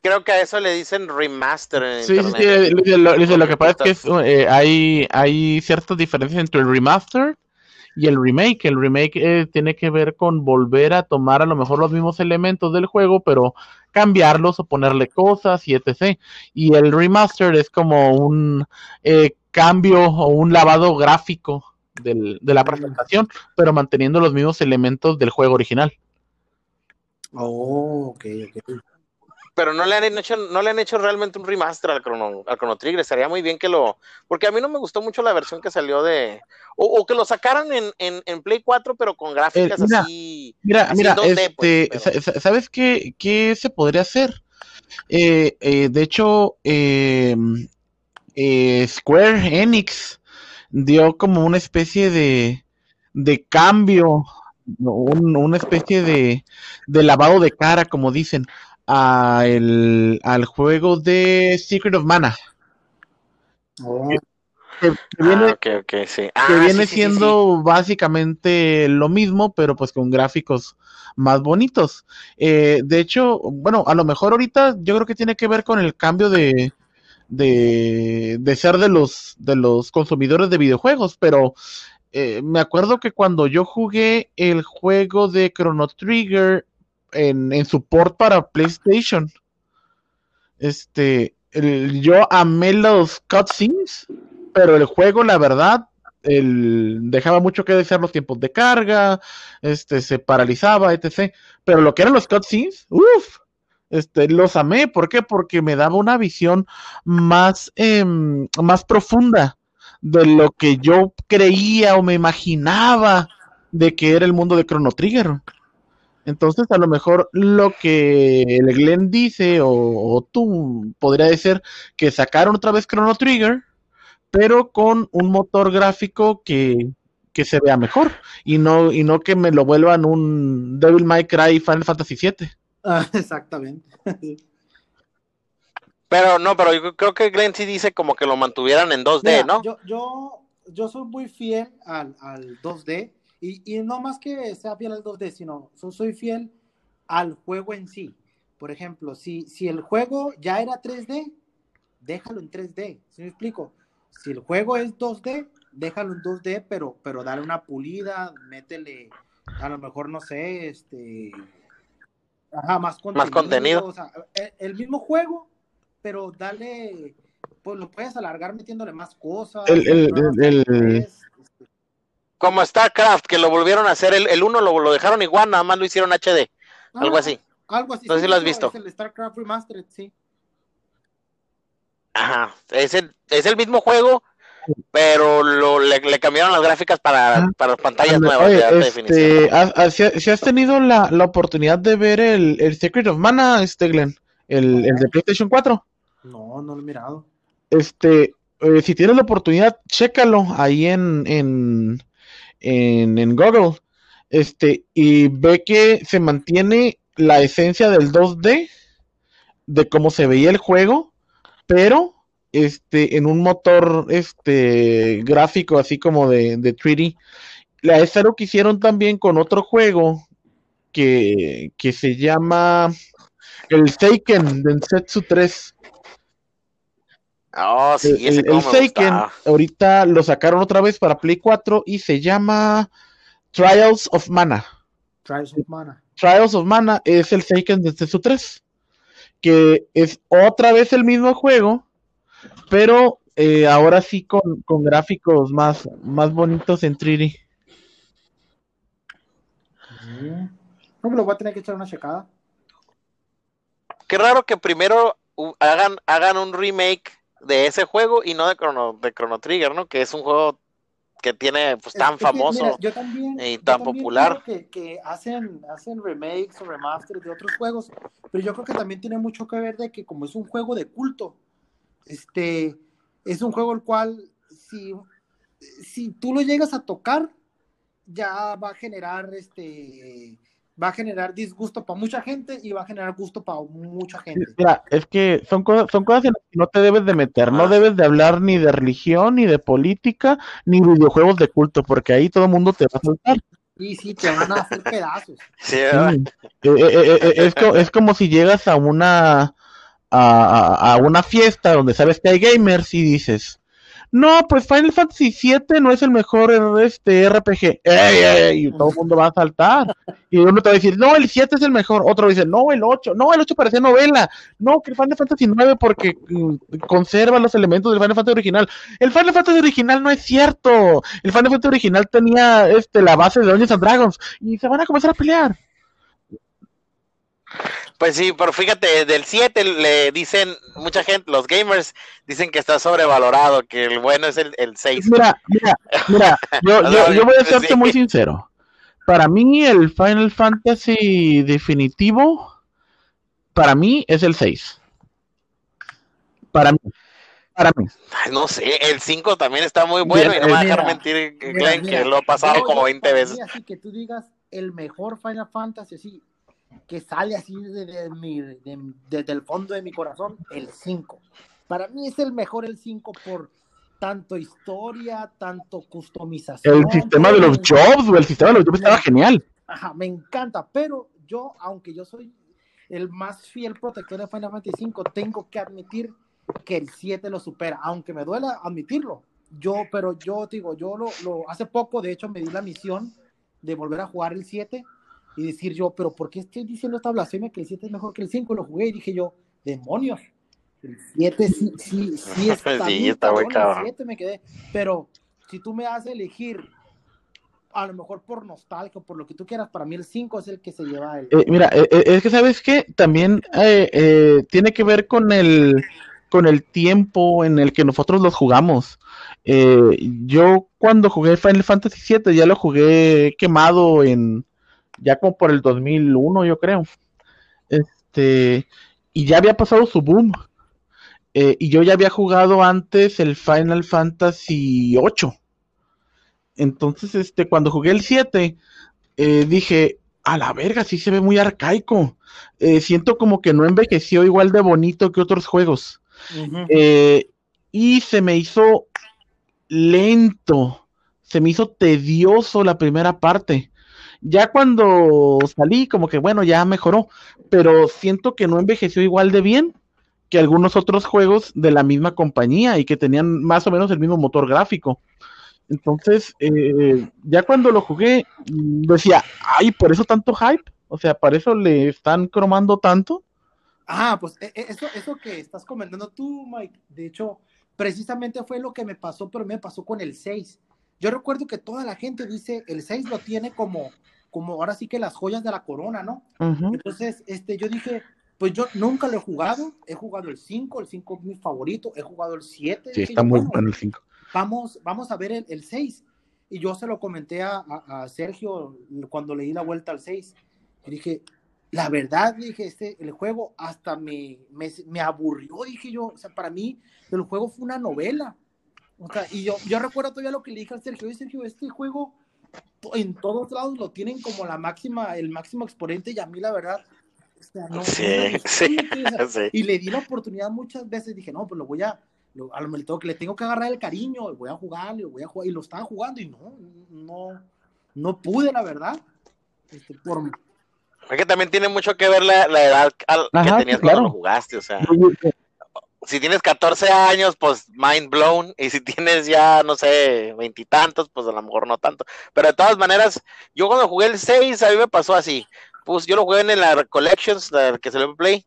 Creo que a eso le dicen remaster en Sí, sí, internet. sí, Luis, lo, Luis, lo que pasa es que es, eh, hay, hay ciertas diferencias entre el remaster y el remake. El remake eh, tiene que ver con volver a tomar a lo mejor los mismos elementos del juego, pero cambiarlos o ponerle cosas y etc. Y el remaster es como un eh, cambio o un lavado gráfico del- de la presentación, pero manteniendo los mismos elementos del juego original. Oh, ok, ok. Pero no le han hecho, no le han hecho realmente un remaster al Chrono, al Chrono Trigger. Estaría muy bien que lo. Porque a mí no me gustó mucho la versión que salió de. O, o que lo sacaran en, en, en Play 4, pero con gráficas Eh, mira, así. Mira, Así mira, en 2D, pues, este, pero- ¿sabes qué, qué se podría hacer? Eh, eh, de hecho, eh, eh, Square Enix dio como una especie de, de cambio, un- una especie de, de lavado de cara, como dicen, a el, al juego de Secret of Mana. Oh, Que, que viene, Ah, ok, ok, sí. que viene sí, sí, sí, siendo básicamente lo mismo, pero pues con gráficos más bonitos. Eh, de hecho, bueno, a lo mejor ahorita yo creo que tiene que ver con el cambio de, de, de ser de los, de los consumidores de videojuegos, pero eh, me acuerdo que cuando yo jugué el juego de Chrono Trigger en, en support para PlayStation, este, yo amé los cutscenes, pero el juego, la verdad, dejaba mucho que desear los tiempos de carga, este, se paralizaba, etc. Pero lo que eran los cutscenes, uff, este, los amé. ¿Por qué? Porque me daba una visión más, em, más profunda de lo que yo creía o me imaginaba de que era el mundo de Chrono Trigger. Entonces, a lo mejor lo que el Glenn dice, o, tú podría decir que sacaron otra vez Chrono Trigger, pero con un motor gráfico que, que se vea mejor y no, y no que me lo vuelvan un Devil May Cry Final Fantasy VII. ah, exactamente. Pero no, pero yo creo que Glenn sí dice como que lo mantuvieran en 2D, Mira, ¿no? Yo, yo, yo soy muy fiel al, al 2D y, y no más que sea fiel al 2D, sino so- soy fiel al juego en sí. Por ejemplo, si, si el juego ya era 3D, déjalo en 3D. ¿Sí me explico? Si el juego es 2D, déjalo en 2D, pero, pero dale una pulida, métele, a lo mejor, no sé, este. Ajá, más contenido. contenido. O sea, el, el mismo juego, pero dale. Pues lo puedes alargar metiéndole más cosas. El- el- el- este, Como StarCraft, que lo volvieron a hacer, el, el uno lo, lo dejaron igual, nada más lo hicieron HD, algo ah, así. Algo así. No sé sí, si lo has visto. Es el StarCraft Remastered, sí. Ajá, es el, es el mismo juego, pero lo, le, le cambiaron las gráficas para, Ah. para pantallas Oye, nuevas este, ¿has- has- si, has- si has tenido la, la oportunidad de ver el, el Secret of Mana, este Glenn, el, el de PlayStation 4, No, no lo he mirado. este, eh, si tienes la oportunidad, chécalo ahí en, en, en, en Google, este, y ve que se mantiene la esencia del 2D, de cómo se veía el juego, pero este, en un motor este, gráfico así como de, de 3D. La es algo que hicieron también con otro juego que, que se llama el Taken Densetsu 3. Oh, sí, el, ese Seiken, gustaba. ahorita lo sacaron otra vez para Play 4 y se llama Trials of Mana. Trials of Mana. Trials of Mana es el Seiken desde su 3, que es otra vez el mismo juego, pero eh, ahora sí con, con gráficos más, más bonitos en 3D. No me lo voy a tener que echar una checada. Qué raro que primero hagan, hagan un remake de ese juego y no de Chrono, de Chrono Trigger, ¿no? Que es un juego que tiene pues Es- tan es que, famoso. mira, yo también, y yo tan también popular. creo Que, que hacen, hacen remakes o remasters de otros juegos, pero yo creo que también tiene mucho que ver de que como es un juego de culto, este, es un juego el cual si, si tú lo llegas a tocar, ya va a generar este va a generar disgusto para mucha gente y va a generar gusto para mucha gente. Mira, es que son cosas, son cosas en las que no te debes de meter, no debes de hablar ni de religión, ni de política, ni videojuegos de culto, porque ahí todo el mundo te va a soltar. Y sí, te van a hacer pedazos. Sí. Sí. Eh, eh, eh, eh, es, co- es como si llegas a una a, a- a una fiesta donde sabes que hay gamers y dices, no, pues Final Fantasy VII no es el mejor este RPG. ¡Ey, ey! Y todo el mundo va a saltar. Y uno te va a decir, no, el 7 es el mejor. Otro dice, no, el 8. No, el 8 parecía novela. No, que el Final Fantasy 9 porque mm, conserva los elementos del Final Fantasy original. El Final Fantasy original no es cierto. El Final Fantasy original tenía este, la base de Dungeons and Dragons. Y se van a comenzar a pelear. Pues sí, pero fíjate, del 7 le dicen, mucha gente, los gamers dicen que está sobrevalorado, que el bueno es el, el 6. Mira, mira, mira, yo, yo, yo voy a serte Sí. muy sincero. Para mí, el Final Fantasy definitivo, para mí es el 6. Para mí, para mí. Ay, no sé, el 5 también está muy bueno Mira, y no me va a dejar mentir Mira, Glenn, mira, que lo ha pasado como yo 20 para mí, veces. Así que tú digas el mejor Final Fantasy, así que sale así de, de de- desde el fondo de mi corazón, el 5. Para mí es el mejor el 5 por tanto historia, tanto customización. El sistema de los jobs, el sistema de los jobs estaba genial. Ajá, me encanta, pero yo, aunque yo soy el más fiel protector de Final Fantasy V, tengo que admitir que el 7 lo supera, aunque me duela admitirlo. Yo, pero yo digo, yo lo, lo hace poco, de hecho, me di la misión de volver a jugar el 7 y decir yo, pero ¿por qué estoy diciendo esta blasfemia que el 7 es mejor que el 5? Lo jugué y dije yo, demonios. El 7 sí, sí, sí está, Sí, bien está muy cabrón. El 7 me quedé, pero si tú me haces elegir a lo mejor por nostalgia, por lo que tú quieras, para mí el 5 es el que se lleva el... Eh, mira, eh, eh, es que sabes que también eh, eh, tiene que ver con el con el tiempo en el que nosotros los jugamos. Eh, yo cuando jugué Final Fantasy VII ya lo jugué quemado en ya como por el 2001 yo creo. Este y ya había pasado su boom. Eh, y yo ya había jugado antes el Final Fantasy VIII. Entonces, este, cuando jugué el 7, eh, dije, a la verga, sí se ve muy arcaico. Eh, siento como que no envejeció igual de bonito que otros juegos. Y se me hizo lento, se me hizo tedioso la primera parte. Ya cuando salí, como que bueno, ya mejoró, pero siento que no envejeció igual de bien que algunos otros juegos de la misma compañía y que tenían más o menos el mismo motor gráfico. Entonces, eh, ya cuando lo jugué, mm, decía, ay, por eso tanto hype, o sea, para eso le están cromando tanto. Ah, pues e- e- eso, eso que estás comentando tú, Mike, de hecho, precisamente fue lo que me pasó, pero me pasó con el 6. Yo recuerdo que toda la gente dice, el 6 lo tiene como, como ahora sí que las joyas de la corona, ¿no? Ujú. Entonces, este, yo dije, pues yo nunca lo he jugado, he jugado el 5, el 5 es mi favorito, he jugado el 7. Sí, está yo, muy bueno, bueno el 5. vamos, vamos a ver el, el 6. Y yo se lo comenté a, a- a Sergio cuando le di la vuelta al 6. Y dije, la verdad, dije, este, el juego hasta me, me, me aburrió, dije yo. O sea, para mí, el juego fue una novela. O sea, y yo, yo recuerdo todavía lo que le dije a Sergio, "Oye, Sergio, este juego en todos lados lo tienen como la máxima, el máximo exponente, y a mí la verdad, o sea, no, Sí, sí, o sea, sí. y le di la oportunidad muchas veces, dije, no, pues lo voy a, lo- a lo mejor le tengo, que- le tengo que agarrar el cariño, y voy a jugar, y lo voy a jugar, y lo estaba jugando, y no, no, no pude, la verdad. Este, por, Es que también tiene mucho que ver la, la edad al- que Ajá, tenías sí, claro. cuando lo jugaste, o sea. Si tienes 14 años, pues mind blown. Y si tienes ya, no sé, veintitantos, pues a lo mejor no tanto. Pero de todas maneras, yo cuando jugué el 6, a mí me pasó así. Pues yo lo jugué en la Collections, la que se le play.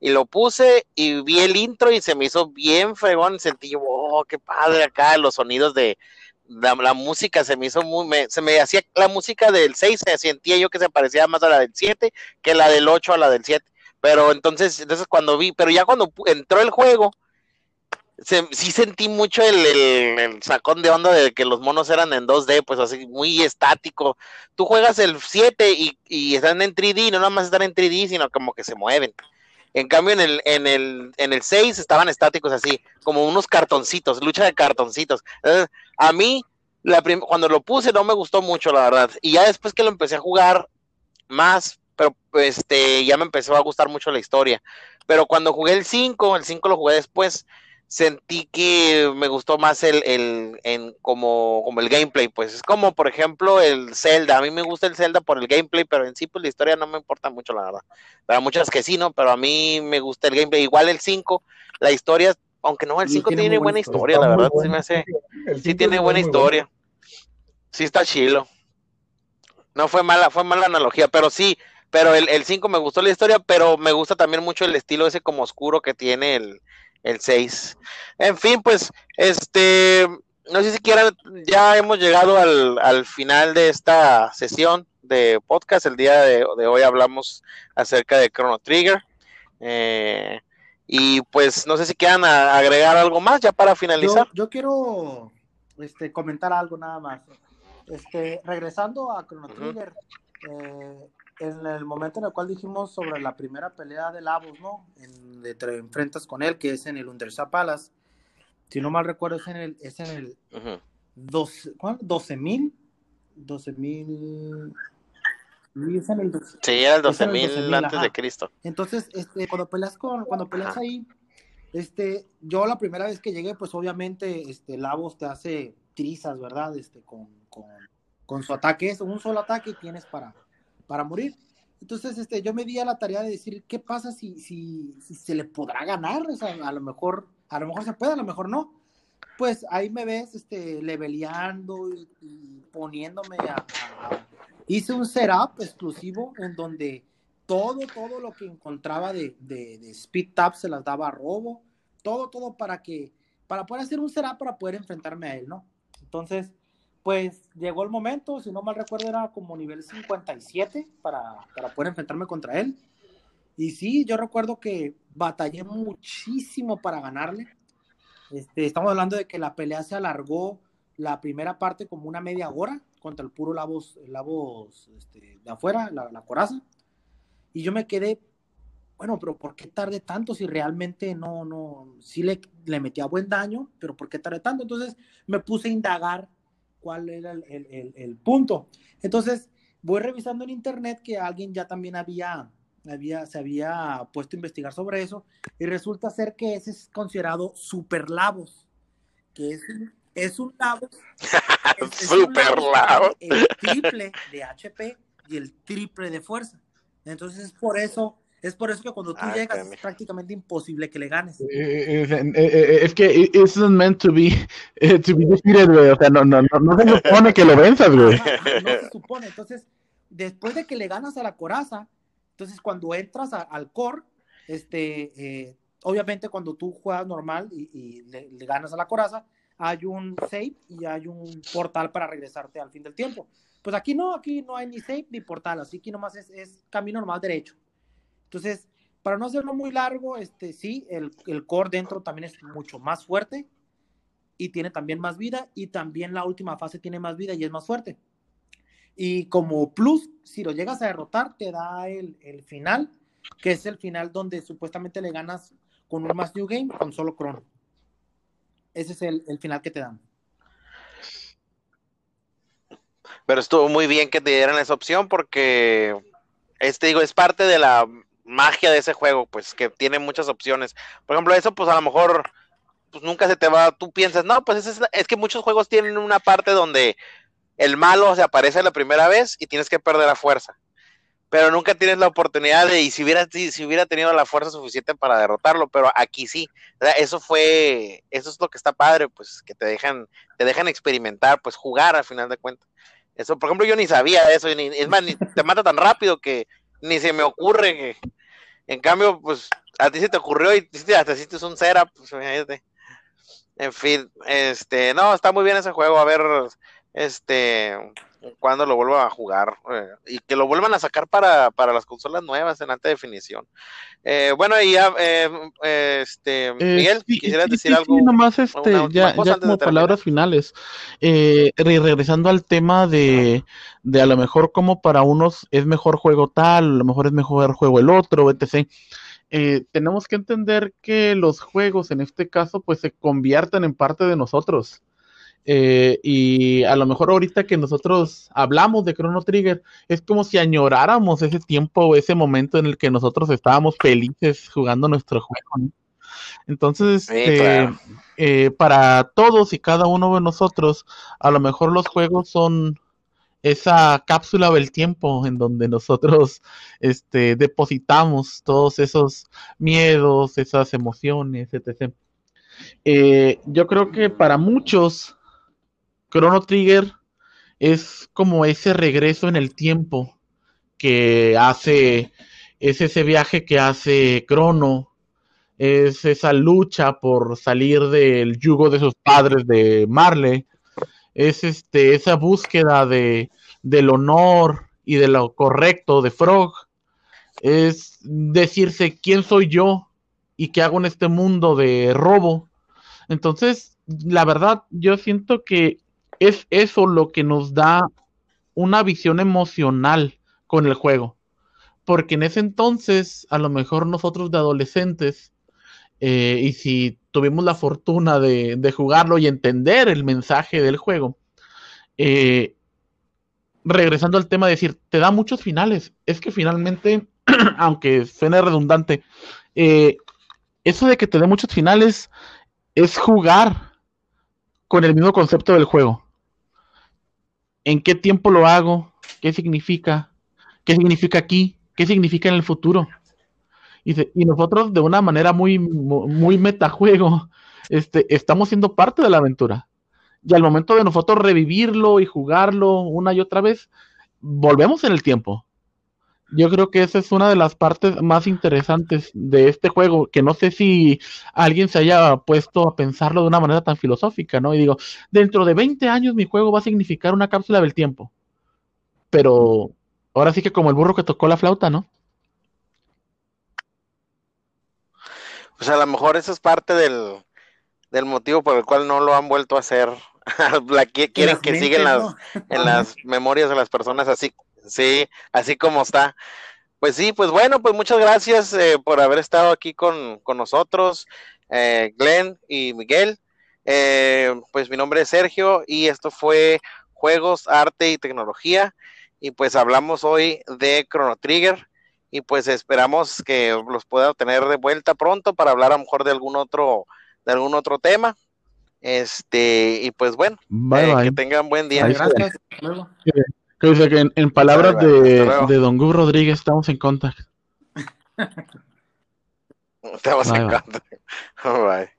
Y lo puse y vi el intro y se me hizo bien fregón. Sentí oh, qué padre acá, los sonidos de la, la música se me hizo muy, me- se me hacía la música del 6, se sentía yo que se parecía más a la del 7 que la del 8 a la del 7. Pero entonces, entonces cuando vi, pero ya cuando entró el juego, se- sí sentí mucho el, el- sacón de onda de que los monos eran en 2D, pues así muy estático. Tú juegas el 7 y, y están en 3D, no nada más están en 3D, sino como que se mueven. En cambio, en el, en el, en el 6 estaban estáticos así, como unos cartoncitos, lucha de cartoncitos. Entonces, a mí, la cuando lo puse no me gustó mucho, la verdad. Y ya después que lo empecé a jugar más, pero este, ya me empezó a gustar mucho la historia. Pero cuando jugué el 5, el 5 lo jugué después, sentí que me gustó más el, el en como, como el gameplay, pues es como por ejemplo el Zelda, a mí me gusta el Zelda por el gameplay, pero en sí pues la historia no me importa mucho la verdad. Para muchas que sí, ¿no? Pero a mí me gusta el gameplay, igual el 5, la historia, aunque no, el Sí, 5 tiene buena historia, la verdad, sí me hace, sí tiene buena historia. Sí está chilo. No fue mala, fue mala analogía, pero sí, pero el, el 5 me gustó la historia, pero me gusta también mucho el estilo ese como oscuro que tiene el, el 6. En fin, pues, este, no sé si quieran, ya hemos llegado al, al final de esta sesión de podcast. El día de, de hoy hablamos acerca de Chrono Trigger. Eh, y pues, no sé si quieran a- agregar algo más ya para finalizar. yo quiero este, comentar algo nada más. Este, regresando a Chrono. Trigger, eh, en el momento en el cual dijimos sobre la primera pelea de Lavos, ¿no? En, de te enfrentas con él, que es en el Undersa Palace. Si no mal recuerdo, es en el, es en el Ujú. 12 ¿cuál? 12.000. 12.000. Sí, es en el 12. Sí, era el Es en el 12.000 12.000, antes ajá. de Cristo. Entonces, este, cuando peleas con, cuando peleas Ajá. ahí, este, yo la primera vez que llegué, pues obviamente, este, Lavos te hace trizas, ¿verdad? Este, con, con, con su ataque, es un solo ataque y tienes para, para morir. Entonces, este, yo me di a la tarea de decir, ¿qué pasa si, si, si se le podrá ganar? O sea, a lo mejor, a lo mejor se puede, a lo mejor no. Pues ahí me ves, este, leveleando y, y poniéndome a, a- hice un setup exclusivo en donde todo, todo lo que encontraba de, de, de speed tap se las daba a robo, todo, todo para que, para poder hacer un setup para poder enfrentarme a él, ¿no? Entonces, pues llegó el momento, si no mal recuerdo era como nivel 57 para, para poder enfrentarme contra él. Y sí, yo recuerdo que batallé muchísimo para ganarle. Este, estamos hablando de que la pelea se alargó la primera parte como una media hora contra el puro Lavos, Lavos este, de afuera, la, la coraza. Y yo me quedé, bueno, pero ¿por qué tardé tanto si realmente no, no, sí le, le metía buen daño, pero ¿por qué tardé tanto? Entonces me puse a indagar cuál era el, el, el, el punto. Entonces voy revisando en internet que alguien ya también había, había, se había puesto a investigar sobre eso y resulta ser que ese es considerado super lavos, que es un, es un lavos es- es un tiene El triple de HP y el triple de fuerza. Entonces es por eso, es por eso que cuando tú Ah, llegas es prácticamente imposible que le ganes. Eh, Es, eh, eh, es que it isn't meant to be, to be defeated, güey. O sea, no, no, no, no se supone que lo venzas, güey. No se supone. Entonces, después de que le ganas a la coraza, entonces cuando entras a- al core, este, eh, obviamente cuando tú juegas normal y, y le, le ganas a la coraza, hay un save y hay un portal para regresarte al fin del tiempo. Pues aquí no, aquí no hay ni save ni portal, así que nomás es, es camino normal derecho. Entonces, para no hacerlo muy largo, este, sí, el, el core dentro también es mucho más fuerte y tiene también más vida y también la última fase tiene más vida y es más fuerte. Y como plus, si lo llegas a derrotar, te da el, el final, que es el final donde supuestamente le ganas con un más new game con solo crono. Ese es el, el final que te dan. Pero estuvo muy bien que te dieran esa opción porque, este digo, es parte de la magia de ese juego, pues que tiene muchas opciones. Por ejemplo, eso pues a lo mejor pues nunca se te va, tú piensas, no, pues es, es que muchos juegos tienen una parte donde el malo se aparece la primera vez y tienes que perder la fuerza. pero nunca tienes la oportunidad de, y si hubiera, si, si hubiera tenido la fuerza suficiente para derrotarlo, pero aquí sí, eso fue, eso es lo que está padre, pues que te dejan, te dejan experimentar, pues jugar al final de cuentas. Eso, por ejemplo, yo ni sabía eso, ni, es más, ni te mata tan rápido que ni se me ocurre que, en cambio, pues a ti se te ocurrió y hasta hiciste un setup, pues imagínate. En fin, este, no, está muy bien ese juego, a ver, este, cuando lo vuelva a jugar eh, y que lo vuelvan a sacar para, para las consolas nuevas en alta definición. Eh, bueno, y ya, eh, este, Eh, Miguel, sí, quisieras sí, decir sí, algo. sí, nomás este, una ya, ya como palabras finales. Eh, re- regresando al tema de, de a lo mejor como para unos es mejor juego tal, a lo mejor es mejor juego el otro, etc. Eh, tenemos que entender que los juegos en este caso pues se convierten en parte de nosotros. Eh, y a lo mejor ahorita que nosotros hablamos de Chrono Trigger, es como si añoráramos ese tiempo ese momento en el que nosotros estábamos felices jugando nuestro juego. ¿no? Entonces, Sí, claro. eh, para todos y cada uno de nosotros, a lo mejor los juegos son esa cápsula del tiempo en donde nosotros este, depositamos todos esos miedos, esas emociones, etc. Eh, yo creo que para muchos, Chrono Trigger es como ese regreso en el tiempo que hace, es ese viaje que hace Chrono, es esa lucha por salir del yugo de sus padres de Marley, es este, esa búsqueda de, del honor y de lo correcto de Frog, es decirse quién soy yo y qué hago en este mundo de robo. Entonces, la verdad, yo siento que es eso lo que nos da una visión emocional con el juego. Porque en ese entonces, a lo mejor nosotros de adolescentes, eh, y si tuvimos la fortuna de, jugarlo y entender el mensaje del juego, eh, regresando al tema de decir, te da muchos finales. Es que finalmente, aunque suene redundante, eh, eso de que te dé muchos finales es jugar con el mismo concepto del juego. ¿En qué tiempo lo hago? ¿Qué significa? ¿Qué significa aquí? ¿Qué significa en el futuro? Y, nosotros de una manera muy, muy metajuego, este, estamos siendo parte de la aventura. Y al momento de nosotros revivirlo y jugarlo una y otra vez, volvemos en el tiempo. Yo creo que esa es una de las partes más interesantes de este juego, que no sé si alguien se haya puesto a pensarlo de una manera tan filosófica, ¿no? Y digo, dentro de 20 años mi juego va a significar una cápsula del tiempo. Pero ahora sí que como el burro que tocó la flauta, ¿no? Pues a lo mejor eso es parte del, del motivo por el cual no lo han vuelto a hacer. la quieren que sigan las, ¿no? en las memorias de las personas así, sí, así como está. Pues sí, pues bueno, pues muchas gracias eh, por haber estado aquí con, con nosotros, eh, Glenn y Miguel. Eh, pues mi nombre es Sergio y esto fue Juegos, Arte y Tecnología. Y pues hablamos hoy de Chrono Trigger y pues esperamos que los pueda tener de vuelta pronto para hablar a lo mejor de algún otro, de algún otro tema. Este, y pues bueno, bye, eh, bye. que tengan buen día. Gracias. Que, que en, en, palabras de, de, Don Gu Rodríguez, estamos en contacto. Estamos bye, en contacto. Bye.